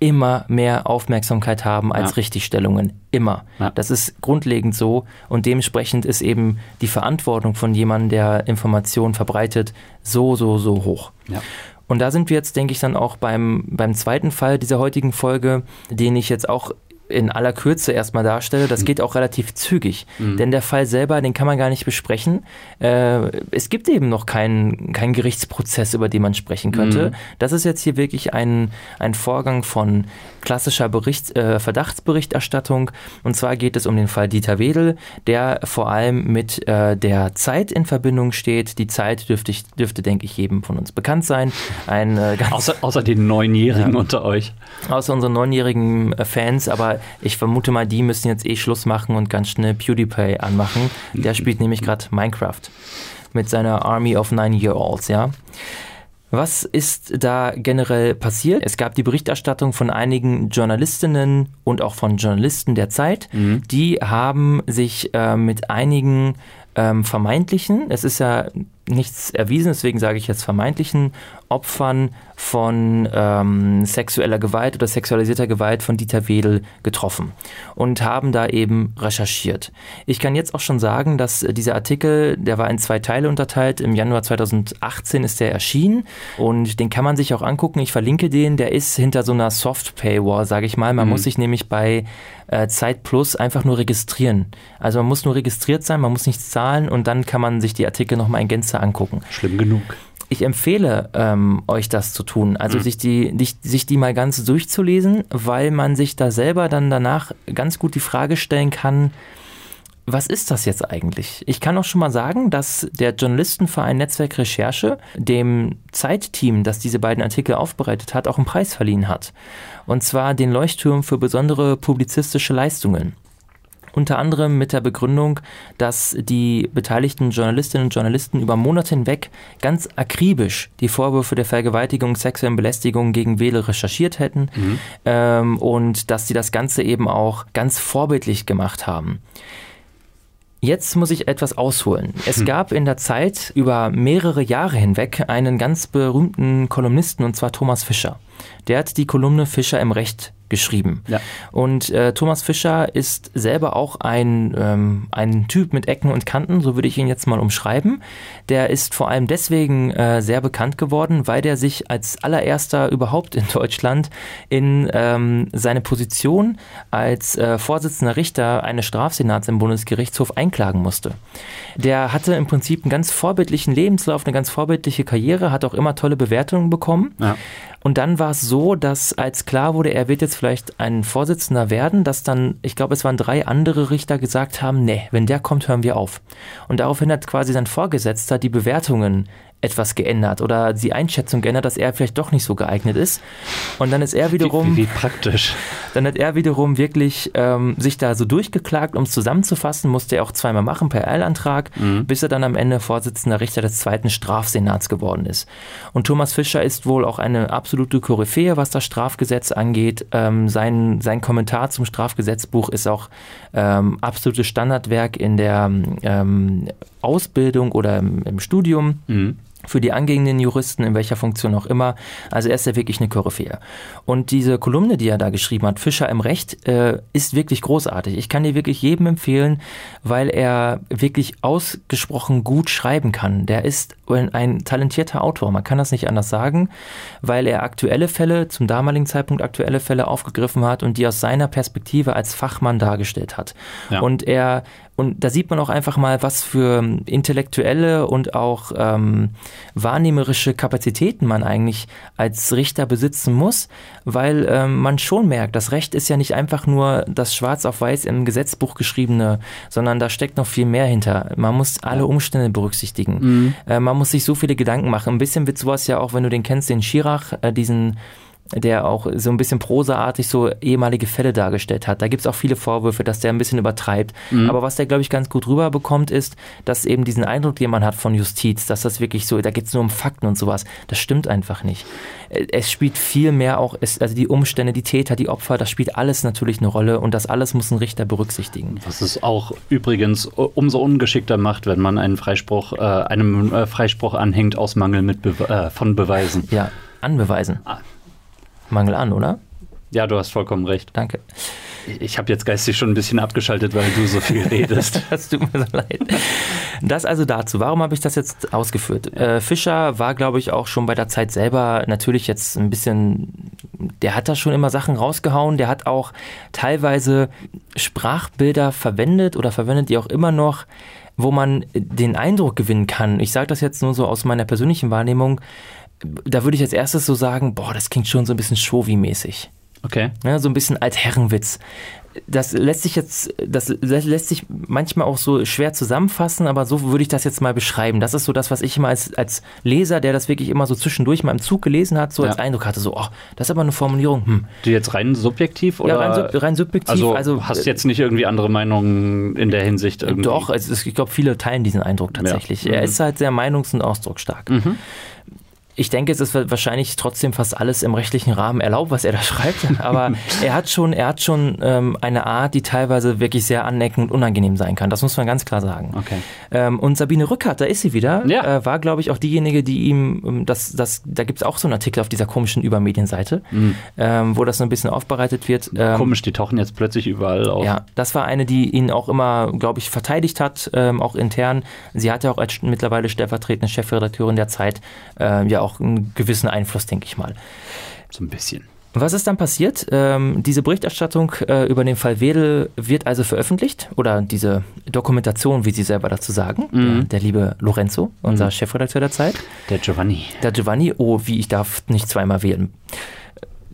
immer mehr Aufmerksamkeit haben als ja. Richtigstellungen. Immer. Ja. Das ist grundlegend so und dementsprechend ist eben die Verantwortung von jemandem, der Informationen verbreitet, so, so, so hoch. Ja. Und da sind wir jetzt, denke ich, dann auch beim, beim zweiten Fall dieser heutigen Folge, den ich jetzt auch in aller Kürze erstmal darstelle, das mhm. geht auch relativ zügig. Mhm. Denn der Fall selber, den kann man gar nicht besprechen. Äh, es gibt eben noch keinen, keinen Gerichtsprozess, über den man sprechen könnte. Mhm. Das ist jetzt hier wirklich ein, ein Vorgang von klassischer Bericht, äh, Verdachtsberichterstattung. Und zwar geht es um den Fall Dieter Wedel, der vor allem mit äh, der Zeit in Verbindung steht. Die Zeit dürfte, ich, dürfte denke ich, jedem von uns bekannt sein. Ein, äh, außer, außer den Neunjährigen ja, unter euch. Außer unseren neunjährigen äh, Fans, aber ich vermute mal, die müssen jetzt eh Schluss machen und ganz schnell PewDiePie anmachen. Der spielt nämlich gerade Minecraft mit seiner Army of Nine-Year-Olds, ja. Was ist da generell passiert? Es gab die Berichterstattung von einigen Journalistinnen und auch von Journalisten der Zeit. Mhm. Die haben sich äh, mit einigen ähm, vermeintlichen, es ist ja nichts erwiesen, deswegen sage ich jetzt vermeintlichen Opfern von ähm, sexueller Gewalt oder sexualisierter Gewalt von Dieter Wedel getroffen und haben da eben recherchiert. Ich kann jetzt auch schon sagen, dass dieser Artikel, der war in zwei Teile unterteilt. Im Januar 2018 ist der erschienen und den kann man sich auch angucken. Ich verlinke den. Der ist hinter so einer Soft-Paywall, sage ich mal. Man mhm. muss sich nämlich bei äh, Zeit Plus einfach nur registrieren. Also man muss nur registriert sein, man muss nichts zahlen und dann kann man sich die Artikel nochmal in Gänze angucken. Schlimm genug. Ich empfehle ähm, euch das zu tun, also mhm. sich, die, die, sich die mal ganz durchzulesen, weil man sich da selber dann danach ganz gut die Frage stellen kann, was ist das jetzt eigentlich? Ich kann auch schon mal sagen, dass der Journalistenverein Netzwerk Recherche dem Zeitteam, das diese beiden Artikel aufbereitet hat, auch einen Preis verliehen hat. Und zwar den Leuchtturm für besondere publizistische Leistungen. Unter anderem mit der Begründung, dass die beteiligten Journalistinnen und Journalisten über Monate hinweg ganz akribisch die Vorwürfe der Vergewaltigung, sexuellen Belästigung gegen Wähler recherchiert hätten mhm. ähm, und dass sie das Ganze eben auch ganz vorbildlich gemacht haben. Jetzt muss ich etwas ausholen. Es hm. gab in der Zeit über mehrere Jahre hinweg einen ganz berühmten Kolumnisten und zwar Thomas Fischer. Der hat die Kolumne Fischer im Recht geschrieben. Ja. Und äh, Thomas Fischer ist selber auch ein, ähm, ein Typ mit Ecken und Kanten, so würde ich ihn jetzt mal umschreiben. Der ist vor allem deswegen äh, sehr bekannt geworden, weil der sich als allererster überhaupt in Deutschland in ähm, seine Position als äh, Vorsitzender Richter eines Strafsenats im Bundesgerichtshof einklagen musste. Der hatte im Prinzip einen ganz vorbildlichen Lebenslauf, eine ganz vorbildliche Karriere, hat auch immer tolle Bewertungen bekommen. Ja. Und dann war es so, dass als klar wurde, er wird jetzt vielleicht ein Vorsitzender werden, dass dann, ich glaube, es waren drei andere Richter gesagt haben, nee, wenn der kommt, hören wir auf. Und daraufhin hat quasi sein Vorgesetzter die Bewertungen etwas geändert oder die Einschätzung geändert, dass er vielleicht doch nicht so geeignet ist. Und dann ist er wiederum. Wie, wie praktisch. Dann hat er wiederum wirklich ähm, sich da so durchgeklagt, um es zusammenzufassen, musste er auch zweimal machen per Eilantrag, mhm. bis er dann am Ende Vorsitzender Richter des zweiten Strafsenats geworden ist. Und Thomas Fischer ist wohl auch eine absolute Koryphäe, was das Strafgesetz angeht. Ähm, sein, sein Kommentar zum Strafgesetzbuch ist auch ähm, absolutes Standardwerk in der ähm, Ausbildung oder im, im Studium. Mhm für die angehenden Juristen, in welcher Funktion auch immer. Also er ist ja wirklich eine Koryphäe. Und diese Kolumne, die er da geschrieben hat, Fischer im Recht, äh, ist wirklich großartig. Ich kann dir wirklich jedem empfehlen, weil er wirklich ausgesprochen gut schreiben kann. Der ist ein talentierter Autor, man kann das nicht anders sagen, weil er aktuelle Fälle, zum damaligen Zeitpunkt aktuelle Fälle aufgegriffen hat und die aus seiner Perspektive als Fachmann dargestellt hat. Ja. Und er Und da sieht man auch einfach mal, was für intellektuelle und auch ähm, wahrnehmerische Kapazitäten man eigentlich als Richter besitzen muss, weil ähm, man schon merkt, das Recht ist ja nicht einfach nur das schwarz auf weiß im Gesetzbuch geschriebene, sondern da steckt noch viel mehr hinter. Man muss alle Umstände berücksichtigen. Mhm. Äh, man muss sich so viele Gedanken machen. Ein bisschen wird sowas ja auch, wenn du den kennst, den Schirach, äh, diesen der auch so ein bisschen prosaartig so ehemalige Fälle dargestellt hat. Da gibt es auch viele Vorwürfe, dass der ein bisschen übertreibt. Mhm. Aber was der, glaube ich, ganz gut rüberbekommt, ist, dass eben diesen Eindruck, den man hat von Justiz, dass das wirklich so, da geht es nur um Fakten und sowas, das stimmt einfach nicht. Es spielt viel mehr auch, also die Umstände, die Täter, die Opfer, das spielt alles natürlich eine Rolle und das alles muss ein Richter berücksichtigen. Was es auch übrigens umso ungeschickter macht, wenn man einen Freispruch, äh, einem äh, Freispruch anhängt aus Mangel mit Be äh, von Beweisen. Ja, anbeweisen. Ah. Mangel an, oder? Ja, du hast vollkommen recht. Danke. Ich habe jetzt geistig schon ein bisschen abgeschaltet, weil du so viel [laughs] redest. das tut mir so leid. Das also dazu. Warum habe ich das jetzt ausgeführt? Äh, Fischer war, glaube ich, auch schon bei der Zeit selber natürlich jetzt ein bisschen, der hat da schon immer Sachen rausgehauen. Der hat auch teilweise Sprachbilder verwendet oder verwendet die auch immer noch, wo man den Eindruck gewinnen kann. Ich sage das jetzt nur so aus meiner persönlichen Wahrnehmung da würde ich als erstes so sagen, boah, das klingt schon so ein bisschen Shovi-mäßig. Okay. Ja, so ein bisschen als Herrenwitz. Das lässt sich jetzt, das lässt sich manchmal auch so schwer zusammenfassen, aber so würde ich das jetzt mal beschreiben. Das ist so das, was ich immer als, als Leser, der das wirklich immer so zwischendurch mal im Zug gelesen hat, so ja. als Eindruck hatte, so, oh, das ist aber eine Formulierung. Hm. Die jetzt rein subjektiv oder? Ja, rein, sub, rein subjektiv. Also, also, hast jetzt nicht irgendwie andere Meinungen in der Hinsicht irgendwie? Doch, also ich glaube, viele teilen diesen Eindruck tatsächlich. Ja. Mhm. Er ist halt sehr meinungs- und ausdrucksstark. Mhm. Ich denke, es ist wahrscheinlich trotzdem fast alles im rechtlichen Rahmen erlaubt, was er da [laughs] schreibt. Aber [laughs] er hat schon, er hat schon ähm, eine Art, die teilweise wirklich sehr aneckend und unangenehm sein kann. Das muss man ganz klar sagen. Okay. Ähm, und Sabine Rückert, da ist sie wieder, ja. äh, war, glaube ich, auch diejenige, die ihm, ähm, das, das, da gibt es auch so einen Artikel auf dieser komischen Übermedienseite, mhm. ähm, wo das so ein bisschen aufbereitet wird. Ähm, Komisch, die tauchen jetzt plötzlich überall auf. Ja, das war eine, die ihn auch immer, glaube ich, verteidigt hat, ähm, auch intern. Sie hat ja auch als mittlerweile stellvertretende Chefredakteurin der Zeit äh, ja auch auch einen gewissen Einfluss, denke ich mal. So ein bisschen. Was ist dann passiert? Ähm, diese Berichterstattung äh, über den Fall Wedel wird also veröffentlicht oder diese Dokumentation, wie Sie selber dazu sagen. Mhm. Der, der, liebe Lorenzo, unser mhm. Chefredakteur der Zeit. Der Giovanni. Der Giovanni, oh, wie ich darf nicht zweimal wählen.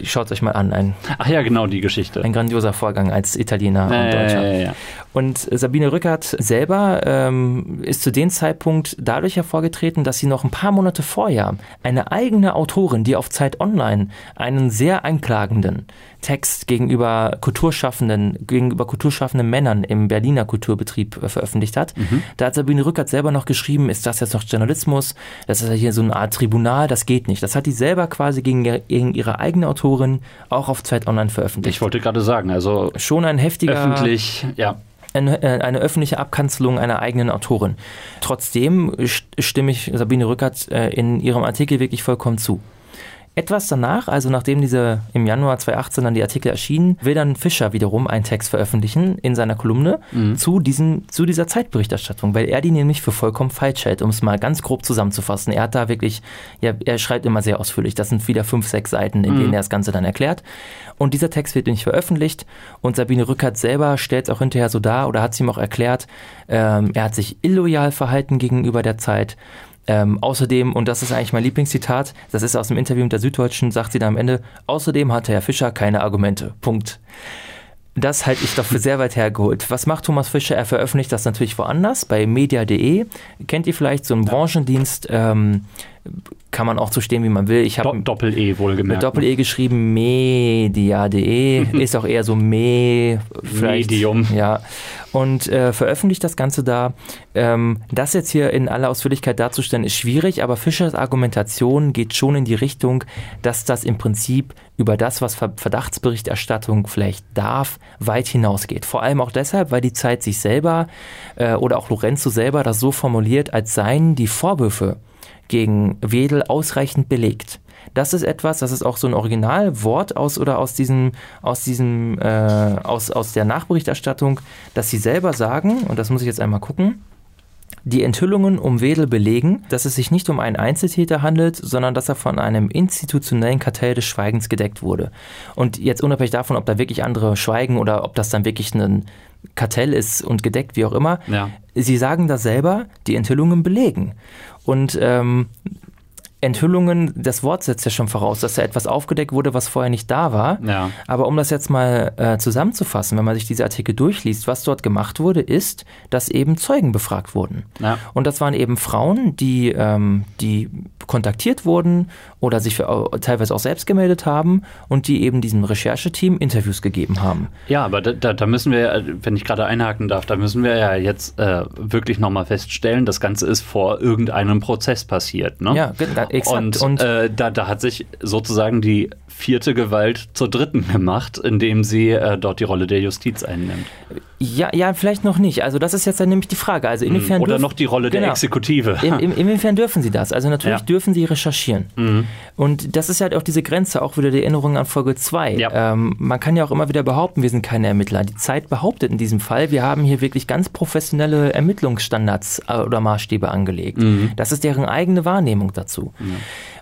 Schaut euch mal an. Ein, Ach ja, genau, die Geschichte. Ein grandioser Vorgang als Italiener äh, und Deutscher. Ja, ja, ja. Und Sabine Rückert selber ähm, ist zu dem Zeitpunkt dadurch hervorgetreten, dass sie noch ein paar Monate vorher eine eigene Autorin, die auf Zeit Online einen sehr anklagenden Text gegenüber Kulturschaffenden, gegenüber kulturschaffenden Männern im Berliner Kulturbetrieb äh, veröffentlicht hat. Mhm. Da hat Sabine Rückert selber noch geschrieben, ist das jetzt noch Journalismus? Das ist ja hier so eine Art Tribunal, das geht nicht. Das hat die selber quasi gegen, gegen ihre eigene Autorin auch auf Zeit Online veröffentlicht. Ich wollte gerade sagen, also schon ein heftiger öffentlich, ja eine, äh, eine öffentliche Abkanzelung einer eigenen Autorin. Trotzdem stimme ich Sabine Rückert äh, in ihrem Artikel wirklich vollkommen zu. Etwas danach, also nachdem diese im Januar 2018 dann die Artikel erschienen, will dann Fischer wiederum einen Text veröffentlichen in seiner Kolumne mhm. zu, diesem, zu dieser Zeitberichterstattung, weil er die nämlich für vollkommen falsch hält, um es mal ganz grob zusammenzufassen. Er hat da wirklich, ja, er schreibt immer sehr ausführlich. Das sind wieder fünf, sechs Seiten, in denen mhm. er das Ganze dann erklärt. Und dieser Text wird nicht veröffentlicht und Sabine Rückert selber stellt es auch hinterher so dar oder hat es ihm auch erklärt, ähm, er hat sich illoyal verhalten gegenüber der Zeit ähm, außerdem, und das ist eigentlich mein Lieblingszitat, das ist aus dem Interview mit der Süddeutschen, sagt sie da am Ende, außerdem hatte Herr Fischer keine Argumente. Punkt. Das halte ich doch für sehr weit hergeholt. Was macht Thomas Fischer? Er veröffentlicht das natürlich woanders, bei media.de. Kennt ihr vielleicht so einen Branchendienst? Ähm, kann man auch so stehen, wie man will. Ich habe Doppel-E wohlgemerkt. Mit Doppel-E ne? geschrieben, media.de, [laughs] ist auch eher so me, Medium. Ja. Und äh, veröffentlicht das Ganze da. Ähm, das jetzt hier in aller Ausführlichkeit darzustellen, ist schwierig, aber Fischers Argumentation geht schon in die Richtung, dass das im Prinzip über das, was Verdachtsberichterstattung vielleicht darf, weit hinausgeht. Vor allem auch deshalb, weil die Zeit sich selber äh, oder auch Lorenzo selber das so formuliert, als seien die Vorwürfe gegen Wedel ausreichend belegt. Das ist etwas, das ist auch so ein Originalwort aus oder aus diesem, aus diesem, äh, aus, aus der Nachberichterstattung, dass sie selber sagen, und das muss ich jetzt einmal gucken, die Enthüllungen um Wedel belegen, dass es sich nicht um einen Einzeltäter handelt, sondern dass er von einem institutionellen Kartell des Schweigens gedeckt wurde. Und jetzt unabhängig davon, ob da wirklich andere schweigen oder ob das dann wirklich ein Kartell ist und gedeckt, wie auch immer. Ja. Sie sagen da selber, die Enthüllungen belegen. Und ähm, Enthüllungen, das Wort setzt ja schon voraus, dass da etwas aufgedeckt wurde, was vorher nicht da war. Ja. Aber um das jetzt mal äh, zusammenzufassen, wenn man sich diese Artikel durchliest, was dort gemacht wurde, ist, dass eben Zeugen befragt wurden. Ja. Und das waren eben Frauen, die, ähm, die kontaktiert wurden oder sich für, teilweise auch selbst gemeldet haben und die eben diesem Rechercheteam Interviews gegeben haben. Ja, aber da, da, müssen wir, wenn ich gerade einhaken darf, da müssen wir ja jetzt äh, wirklich nochmal feststellen, das Ganze ist vor irgendeinem Prozess passiert. Ne? Ja, exakt. Und, und äh, da, da hat sich sozusagen die vierte Gewalt zur dritten gemacht, indem sie äh, dort die Rolle der Justiz einnimmt. Ja, ja, vielleicht noch nicht. Also das ist jetzt dann nämlich die Frage. Also inwiefern Oder noch die Rolle genau. der Exekutive. In, in, inwiefern dürfen sie das? Also natürlich ja. dürfen sie recherchieren. Mhm. Und das ist halt auch diese Grenze, auch wieder die Erinnerung an Folge 2. Ja. Ähm, man kann ja auch immer wieder behaupten, wir sind keine Ermittler. Die Zeit behauptet in diesem Fall, wir haben hier wirklich ganz professionelle Ermittlungsstandards äh, oder Maßstäbe angelegt. Mhm. Das ist deren eigene Wahrnehmung dazu. Mhm.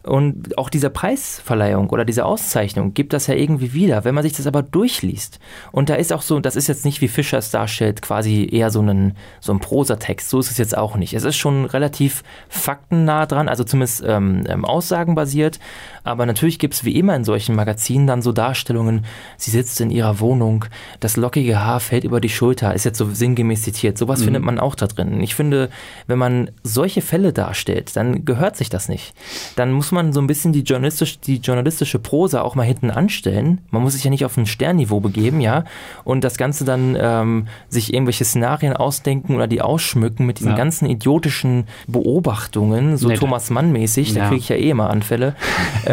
Und auch diese Preisverleihung oder diese Auszeichnung gibt das ja irgendwie wieder, wenn man sich das aber durchliest. Und da ist auch so, das ist jetzt nicht wie Fischer es darstellt, quasi eher so ein, so ein Prosatext. So ist es jetzt auch nicht. Es ist schon relativ faktennah dran, also zumindest ähm, ähm, aussagenbasiert. Aber natürlich gibt es wie immer in solchen Magazinen dann so Darstellungen, sie sitzt in ihrer Wohnung, das lockige Haar fällt über die Schulter, ist jetzt so sinngemäß zitiert. Sowas mhm. findet man auch da drin. Ich finde, wenn man solche Fälle darstellt, dann gehört sich das nicht. Dann muss man so ein bisschen die, journalistisch, die journalistische Prosa auch mal hinten anstellen. Man muss sich ja nicht auf ein Sternniveau begeben, ja, und das Ganze dann ähm, sich irgendwelche Szenarien ausdenken oder die ausschmücken mit diesen Ja. ganzen idiotischen Beobachtungen, so Nee, Thomas Mann-mäßig, da Ja. kriege ich ja eh immer Anfälle. [laughs]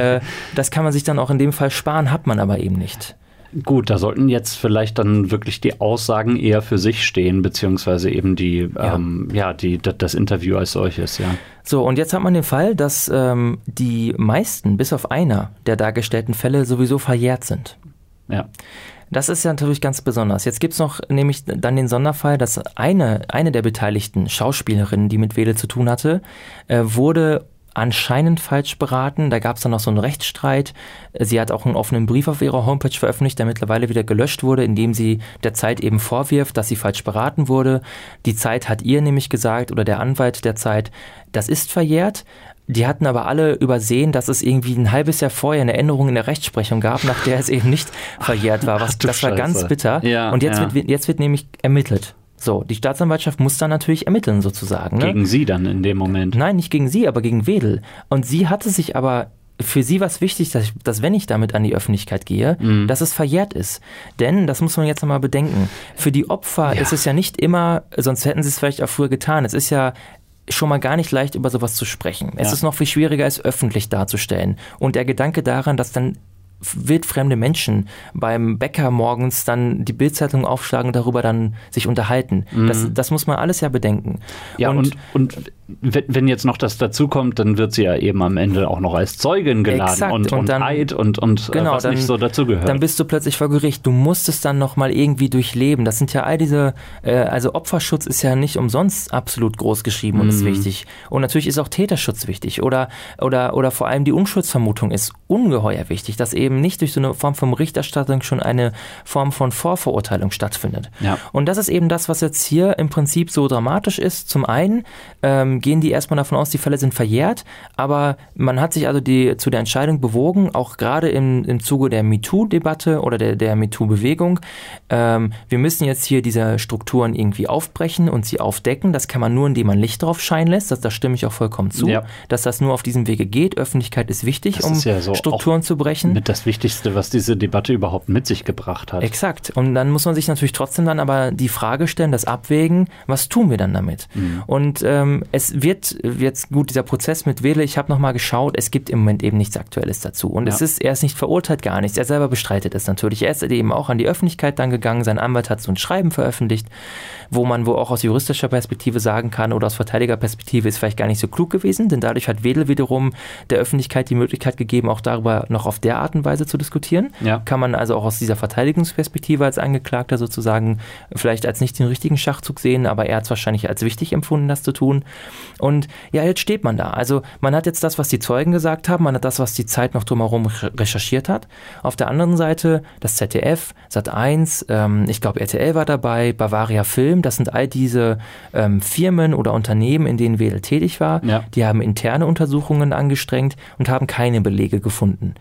äh, das kann man sich dann auch in dem Fall sparen, hat man aber eben nicht. Gut, da sollten jetzt vielleicht dann wirklich die Aussagen eher für sich stehen, beziehungsweise eben die, Ja. ähm, ja, die, das, Interview als solches, ja. So, und jetzt hat man den Fall, dass ähm, die meisten, bis auf einer der dargestellten Fälle, sowieso verjährt sind. Ja. Das ist ja natürlich ganz besonders. Jetzt gibt's noch nämlich dann den Sonderfall, dass eine, eine der beteiligten Schauspielerinnen, die mit Wedel zu tun hatte, äh, wurde anscheinend falsch beraten. Da gab's dann noch so einen Rechtsstreit. Sie hat auch einen offenen Brief auf ihrer Homepage veröffentlicht, der mittlerweile wieder gelöscht wurde, in dem sie der Zeit eben vorwirft, dass sie falsch beraten wurde. Die Zeit hat ihr nämlich gesagt, oder der Anwalt der Zeit, das ist verjährt. Die hatten aber alle übersehen, dass es irgendwie ein halbes Jahr vorher eine Änderung in der Rechtsprechung gab, nach der es eben nicht verjährt war. Was, das war ganz Scheiße. bitter. Ja, Und jetzt, ja. wird, jetzt wird nämlich ermittelt. So, die Staatsanwaltschaft muss dann natürlich ermitteln sozusagen. Ne? Gegen sie dann in dem Moment. Nein, nicht gegen sie, aber gegen Wedel. Und sie hatte sich aber für sie war es wichtig, dass, ich, dass wenn ich damit an die Öffentlichkeit gehe, Mhm. dass es verjährt ist. Denn, das muss man jetzt nochmal bedenken, für die Opfer Ja. ist es ja nicht immer, sonst hätten sie es vielleicht auch früher getan. Es ist ja schon mal gar nicht leicht, über sowas zu sprechen. Es Ja. ist noch viel schwieriger, es öffentlich darzustellen. Und der Gedanke daran, dass dann wildfremde Menschen beim Bäcker morgens dann die Bildzeitung aufschlagen und darüber dann sich unterhalten. Das, das muss man alles ja bedenken. Ja, und, und, wenn wenn jetzt noch das dazukommt, dann wird sie ja eben am Ende auch noch als Zeugin geladen Exakt, und, und und, dann- Eid und, und äh, Genau, was dann- nicht so dazugehört. Dann bist du plötzlich vor Gericht. Du musst es dann nochmal irgendwie durchleben. Das sind ja all diese, äh, also Opferschutz ist ja nicht umsonst absolut groß geschrieben und ist Mhm. wichtig. Und natürlich ist auch Täterschutz wichtig. Oder, oder, oder vor allem die Unschuldsvermutung ist ungeheuer wichtig, dass eben nicht durch so eine Form von Berichterstattung schon eine Form von Vorverurteilung stattfindet. Ja. Und das ist eben das, was jetzt hier im Prinzip so dramatisch ist. Zum einen ähm, gehen die erstmal davon aus, die Fälle sind verjährt, aber man hat sich also die, zu der Entscheidung bewogen, auch gerade im, im Zuge der MeToo-Debatte oder der, der MeToo-Bewegung, ähm, wir müssen jetzt hier diese Strukturen irgendwie aufbrechen und sie aufdecken. Das kann man nur, indem man Licht drauf scheinen lässt. Das, da stimme ich auch vollkommen zu, Ja. dass das nur auf diesem Wege geht. Öffentlichkeit ist wichtig, Das um ist ja so Strukturen zu brechen. mit das Wichtigste, was diese Debatte überhaupt mit sich gebracht hat. Exakt. Und dann muss man sich natürlich trotzdem dann aber die Frage stellen, das abwägen, was tun wir dann damit? Mhm. Und ähm, es wird jetzt gut, dieser Prozess mit Wedel, ich habe nochmal geschaut, es gibt im Moment eben nichts Aktuelles dazu. Und Ja. es ist, er ist nicht verurteilt, gar nichts. Er selber bestreitet es natürlich. Er ist eben auch an die Öffentlichkeit dann gegangen. Sein Anwalt hat so ein Schreiben veröffentlicht, wo man wo auch aus juristischer Perspektive sagen kann oder aus Verteidigerperspektive ist vielleicht gar nicht so klug gewesen, denn dadurch hat Wedel wiederum der Öffentlichkeit die Möglichkeit gegeben, auch darüber noch auf der Art und Weise zu diskutieren. Ja. Kann man also auch aus dieser Verteidigungsperspektive als Angeklagter sozusagen vielleicht als nicht den richtigen Schachzug sehen, aber er hat es wahrscheinlich als wichtig empfunden, das zu tun. Und ja, jetzt steht man da. Also man hat jetzt das, was die Zeugen gesagt haben, man hat das, was die Zeit noch drumherum recherchiert hat. Auf der anderen Seite das ZDF, Sat1, ähm, ich glaube RTL war dabei, Bavaria Film, das sind all diese ähm, Firmen oder Unternehmen, in denen WL tätig war. Ja. Die haben interne Untersuchungen angestrengt und haben keine Belege gefunden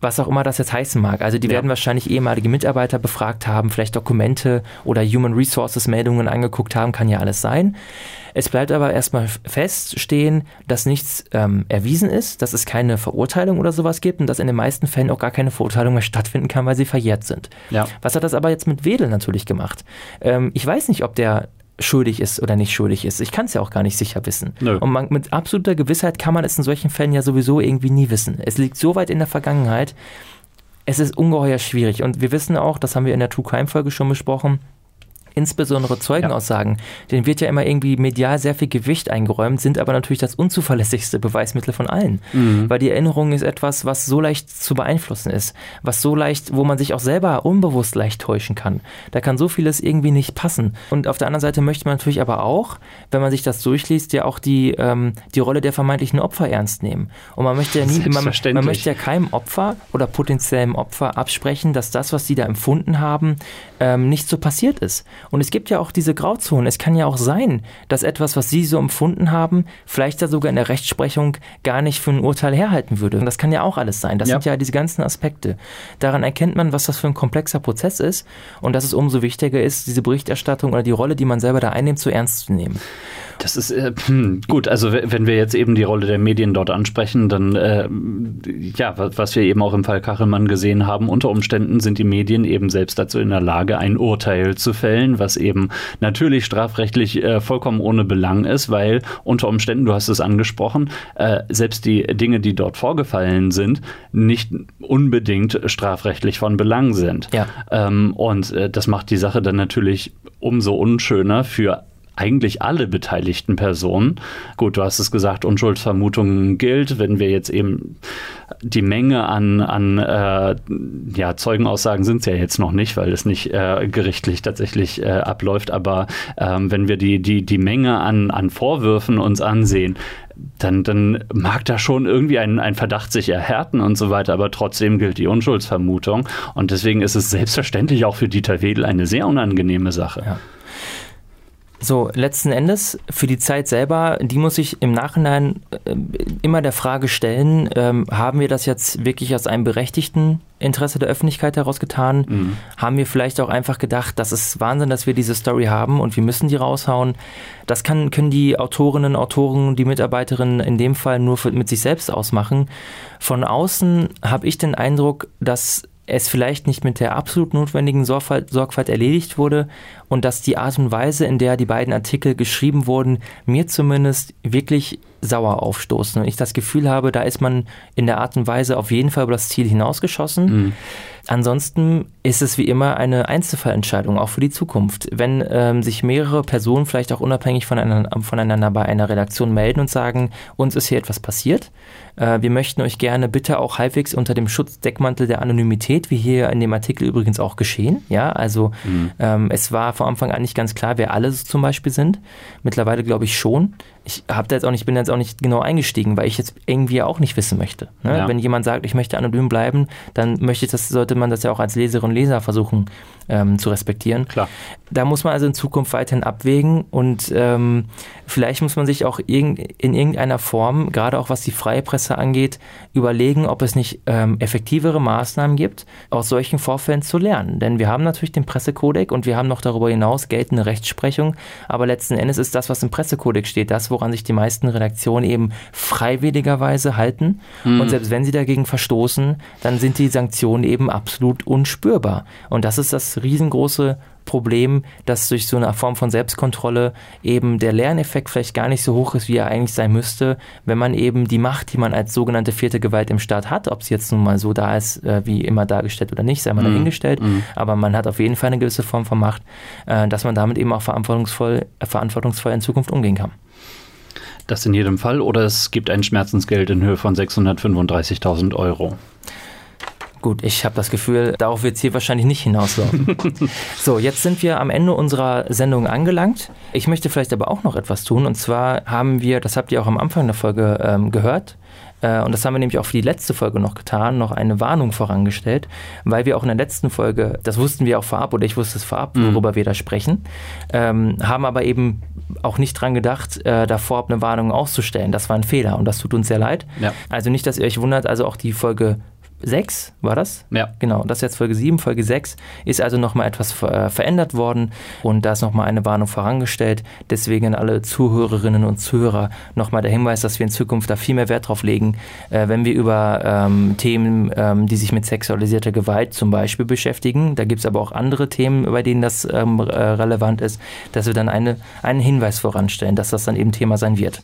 was auch immer das jetzt heißen mag. Also die ja. werden wahrscheinlich ehemalige Mitarbeiter befragt haben, vielleicht Dokumente oder Human Resources Meldungen angeguckt haben, kann ja alles sein. Es bleibt aber erstmal feststehen, dass nichts ähm, erwiesen ist, dass es keine Verurteilung oder sowas gibt und dass in den meisten Fällen auch gar keine Verurteilung mehr stattfinden kann, weil sie verjährt sind. Ja. Was hat das aber jetzt mit Wedel natürlich gemacht? Ähm, ich weiß nicht, ob der schuldig ist oder nicht schuldig ist. Ich kann es ja auch gar nicht sicher wissen. Nö. Und man, mit absoluter Gewissheit kann man es in solchen Fällen ja sowieso irgendwie nie wissen. Es liegt so weit in der Vergangenheit. Es ist ungeheuer schwierig. Und wir wissen auch, das haben wir in der True Crime Folge schon besprochen, insbesondere Zeugenaussagen, ja. denen wird ja immer irgendwie medial sehr viel Gewicht eingeräumt, sind aber natürlich das unzuverlässigste Beweismittel von allen. Mhm. Weil die Erinnerung ist etwas, was so leicht zu beeinflussen ist, was so leicht, wo man sich auch selber unbewusst leicht täuschen kann. Da kann so vieles irgendwie nicht passen. Und auf der anderen Seite möchte man natürlich aber auch, wenn man sich das durchliest, ja auch die, ähm, die Rolle der vermeintlichen Opfer ernst nehmen. Und man möchte ja nie, man, man möchte ja keinem Opfer oder potenziellem Opfer absprechen, dass das, was sie da empfunden haben, ähm, nicht so passiert ist. Und es gibt ja auch diese Grauzonen. Es kann ja auch sein, dass etwas, was Sie so empfunden haben, vielleicht da sogar in der Rechtsprechung gar nicht für ein Urteil herhalten würde. Und das kann ja auch alles sein. Das ja. sind ja diese ganzen Aspekte. Daran erkennt man, was das für ein komplexer Prozess ist und dass es umso wichtiger ist, diese Berichterstattung oder die Rolle, die man selber da einnimmt, zu ernst zu nehmen. Das ist äh, hm, gut. Also wenn wir jetzt eben die Rolle der Medien dort ansprechen, dann äh, ja, was wir eben auch im Fall Kachelmann gesehen haben, unter Umständen sind die Medien eben selbst dazu in der Lage, ein Urteil zu fällen, was eben natürlich strafrechtlich äh, vollkommen ohne Belang ist, weil unter Umständen, du hast es angesprochen, äh, selbst die Dinge, die dort vorgefallen sind, nicht unbedingt strafrechtlich von Belang sind. Ja. Ähm, und äh, das macht die Sache dann natürlich umso unschöner für eigentlich alle beteiligten Personen. Gut, du hast es gesagt, Unschuldsvermutung gilt. Wenn wir jetzt eben die Menge an, an äh, ja, Zeugenaussagen sind es ja jetzt noch nicht, weil es nicht äh, gerichtlich tatsächlich äh, abläuft, aber ähm, wenn wir die, die, die Menge an, an Vorwürfen uns ansehen, dann, dann mag da schon irgendwie ein, ein Verdacht sich erhärten und so weiter, aber trotzdem gilt die Unschuldsvermutung. Und deswegen ist es selbstverständlich auch für Dieter Wedel eine sehr unangenehme Sache. Ja. So, letzten Endes, für die Zeit selber, die muss ich im Nachhinein äh, immer der Frage stellen, ähm, haben wir das jetzt wirklich aus einem berechtigten Interesse der Öffentlichkeit heraus getan? Mhm. Haben wir vielleicht auch einfach gedacht, das ist Wahnsinn, dass wir diese Story haben und wir müssen die raushauen? Das kann, können die Autorinnen, Autoren, die Mitarbeiterinnen in dem Fall nur für, mit sich selbst ausmachen. Von außen habe ich den Eindruck, dass es vielleicht nicht mit der absolut notwendigen Sorgfalt, Sorgfalt erledigt wurde und dass die Art und Weise, in der die beiden Artikel geschrieben wurden, mir zumindest wirklich sauer aufstoßen und ich das Gefühl habe, da ist man in der Art und Weise auf jeden Fall über das Ziel hinausgeschossen. Mhm. Ansonsten ist es wie immer eine Einzelfallentscheidung, auch für die Zukunft. Wenn ähm, sich mehrere Personen vielleicht auch unabhängig voneinander, voneinander bei einer Redaktion melden und sagen, uns ist hier etwas passiert, äh, wir möchten euch gerne bitte auch halbwegs unter dem Schutzdeckmantel der Anonymität, wie hier in dem Artikel übrigens auch geschehen. Ja, also mhm. ähm, es war von Anfang an nicht ganz klar, wer alle zum Beispiel sind. Mittlerweile glaube ich schon ich habe da jetzt auch nicht, bin jetzt auch nicht genau eingestiegen, weil ich jetzt irgendwie auch nicht wissen möchte. Ne? Ja. Wenn jemand sagt, ich möchte anonym bleiben, dann möchte ich das, sollte man das ja auch als Leserin und Leser versuchen ähm, zu respektieren. Klar. Da muss man also in Zukunft weiterhin abwägen und ähm, vielleicht muss man sich auch in, in irgendeiner Form, gerade auch was die freie Presse angeht, überlegen, ob es nicht ähm, effektivere Maßnahmen gibt, aus solchen Vorfällen zu lernen. Denn wir haben natürlich den Pressekodex und wir haben noch darüber hinaus geltende Rechtsprechung, aber letzten Endes ist das, was im Pressekodex steht, das, woran sich die meisten Redaktionen eben freiwilligerweise halten. Mhm. Und selbst wenn sie dagegen verstoßen, dann sind die Sanktionen eben absolut unspürbar. Und das ist das riesengroße Problem, dass durch so eine Form von Selbstkontrolle eben der Lerneffekt vielleicht gar nicht so hoch ist, wie er eigentlich sein müsste, wenn man eben die Macht, die man als sogenannte vierte Gewalt im Staat hat, ob sie jetzt nun mal so da ist, äh, wie immer dargestellt oder nicht, sei mal mhm. dahingestellt, mhm. aber man hat auf jeden Fall eine gewisse Form von Macht, äh, dass man damit eben auch verantwortungsvoll, verantwortungsvoll in Zukunft umgehen kann. Das in jedem Fall oder es gibt ein Schmerzensgeld in Höhe von 635.000 Euro. Gut, ich habe das Gefühl, darauf wird es hier wahrscheinlich nicht hinauslaufen. [laughs] so, jetzt sind wir am Ende unserer Sendung angelangt. Ich möchte vielleicht aber auch noch etwas tun. Und zwar haben wir, das habt ihr auch am Anfang der Folge ähm, gehört, äh, und das haben wir nämlich auch für die letzte Folge noch getan, noch eine Warnung vorangestellt, weil wir auch in der letzten Folge, das wussten wir auch vorab oder ich wusste es vorab, mhm. worüber wir da sprechen, ähm, haben aber eben auch nicht dran gedacht, äh, davor eine Warnung auszustellen. Das war ein Fehler und das tut uns sehr leid. Ja. Also nicht, dass ihr euch wundert, also auch die Folge 6 war das? Ja. Genau, das ist jetzt Folge 7. Folge 6 ist also nochmal etwas äh, verändert worden und da ist nochmal eine Warnung vorangestellt. Deswegen an alle Zuhörerinnen und Zuhörer nochmal der Hinweis, dass wir in Zukunft da viel mehr Wert drauf legen, äh, wenn wir über ähm, Themen, ähm, die sich mit sexualisierter Gewalt zum Beispiel beschäftigen. Da gibt es aber auch andere Themen, bei denen das ähm, äh, relevant ist, dass wir dann eine, einen Hinweis voranstellen, dass das dann eben Thema sein wird.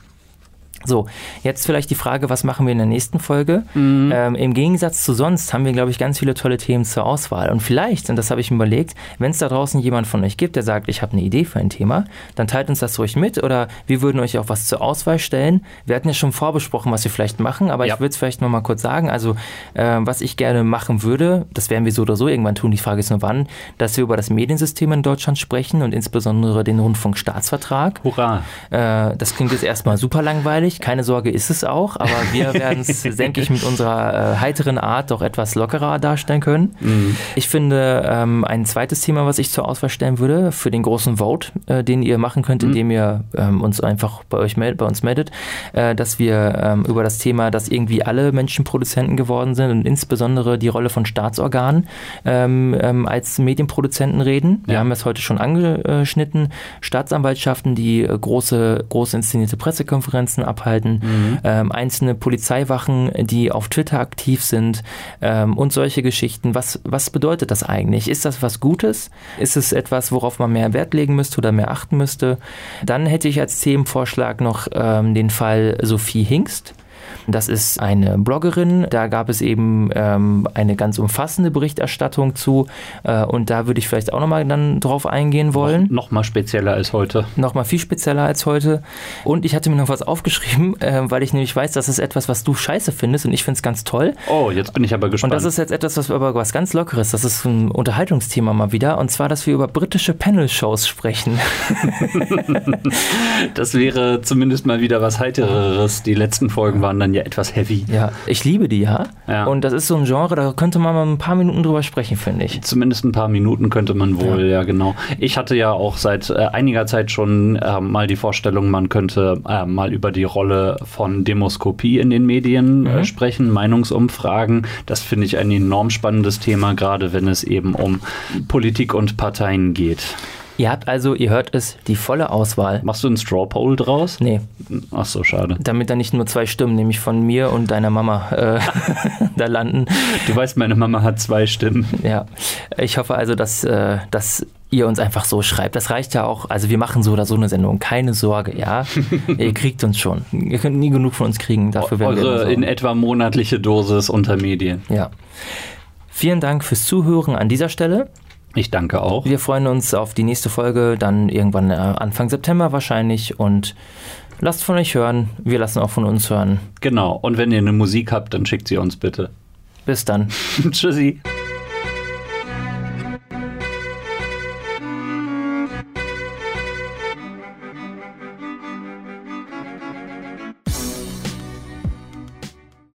So, jetzt vielleicht die Frage, was machen wir in der nächsten Folge? Mhm. Ähm, Im Gegensatz zu sonst haben wir, glaube ich, ganz viele tolle Themen zur Auswahl. Und vielleicht, und das habe ich mir überlegt, wenn es da draußen jemand von euch gibt, der sagt, ich habe eine Idee für ein Thema, dann teilt uns das ruhig mit oder wir würden euch auch was zur Auswahl stellen. Wir hatten ja schon vorbesprochen, was wir vielleicht machen, aber ja. ich würde es vielleicht nochmal kurz sagen. Also, äh, was ich gerne machen würde, das werden wir so oder so irgendwann tun, die Frage ist nur wann, dass wir über das Mediensystem in Deutschland sprechen und insbesondere den Rundfunkstaatsvertrag. Hurra! Äh, das klingt jetzt erstmal super langweilig lustig, keine Sorge ist es auch, aber wir [laughs] werden es, denke ich, mit unserer äh, heiteren Art doch etwas lockerer darstellen können. Mhm. Ich finde, ähm, ein zweites Thema, was ich zur Auswahl stellen würde, für den großen Vote, äh, den ihr machen könnt, mhm. indem ihr ähm, uns einfach bei euch meldet, bei uns meldet, äh, dass wir ähm, über das Thema, dass irgendwie alle Menschen Produzenten geworden sind und insbesondere die Rolle von Staatsorganen ähm, ähm, als Medienproduzenten reden. Wir ja. haben es heute schon angeschnitten. Staatsanwaltschaften, die äh, große, große inszenierte Pressekonferenzen abhalten, abhalten, mhm. ähm, einzelne Polizeiwachen, die auf Twitter aktiv sind ähm, und solche Geschichten. Was, was bedeutet das eigentlich? Ist das was Gutes? Ist es etwas, worauf man mehr Wert legen müsste oder mehr achten müsste? Dann hätte ich als Themenvorschlag noch ähm, den Fall Sophie Hingst. Das ist eine Bloggerin. Da gab es eben ähm, eine ganz umfassende Berichterstattung zu. Äh, und da würde ich vielleicht auch nochmal dann drauf eingehen wollen. Noch, noch mal spezieller als heute. Nochmal viel spezieller als heute. Und ich hatte mir noch was aufgeschrieben, [laughs] äh, weil ich nämlich weiß, das ist etwas, was du scheiße findest und ich finde es ganz toll. Oh, jetzt bin ich aber gespannt. Und das ist jetzt etwas, was aber was ganz Lockeres. Das ist ein Unterhaltungsthema mal wieder. Und zwar, dass wir über britische Panel-Shows sprechen. [laughs] das wäre zumindest mal wieder was Heitereres. Die letzten Folgen waren dann ja etwas heavy. Ja, ich liebe die ja. ja. Und das ist so ein Genre, da könnte man mal ein paar Minuten drüber sprechen, finde ich. Zumindest ein paar Minuten könnte man wohl, ja, ja genau. Ich hatte ja auch seit äh, einiger Zeit schon äh, mal die Vorstellung, man könnte äh, mal über die Rolle von Demoskopie in den Medien äh, mhm. sprechen, Meinungsumfragen. Das finde ich ein enorm spannendes Thema, gerade wenn es eben um Politik und Parteien geht. Ihr habt also, ihr hört es, die volle Auswahl. Machst du einen Straw Poll draus? Nee. Ach so, schade. Damit da nicht nur zwei Stimmen, nämlich von mir und deiner Mama, äh, [laughs] [laughs] da landen. Du weißt, meine Mama hat zwei Stimmen. Ja. Ich hoffe also, dass, äh, dass ihr uns einfach so schreibt. Das reicht ja auch. Also wir machen so oder so eine Sendung. Keine Sorge, ja. [laughs] ihr kriegt uns schon. Ihr könnt nie genug von uns kriegen. Dafür werden Eure wir in etwa monatliche Dosis unter Medien. Ja. Vielen Dank fürs Zuhören an dieser Stelle. Ich danke auch. Wir freuen uns auf die nächste Folge, dann irgendwann äh, Anfang September wahrscheinlich und lasst von euch hören. Wir lassen auch von uns hören. Genau. Und wenn ihr eine Musik habt, dann schickt sie uns bitte. Bis dann. [laughs] Tschüssi.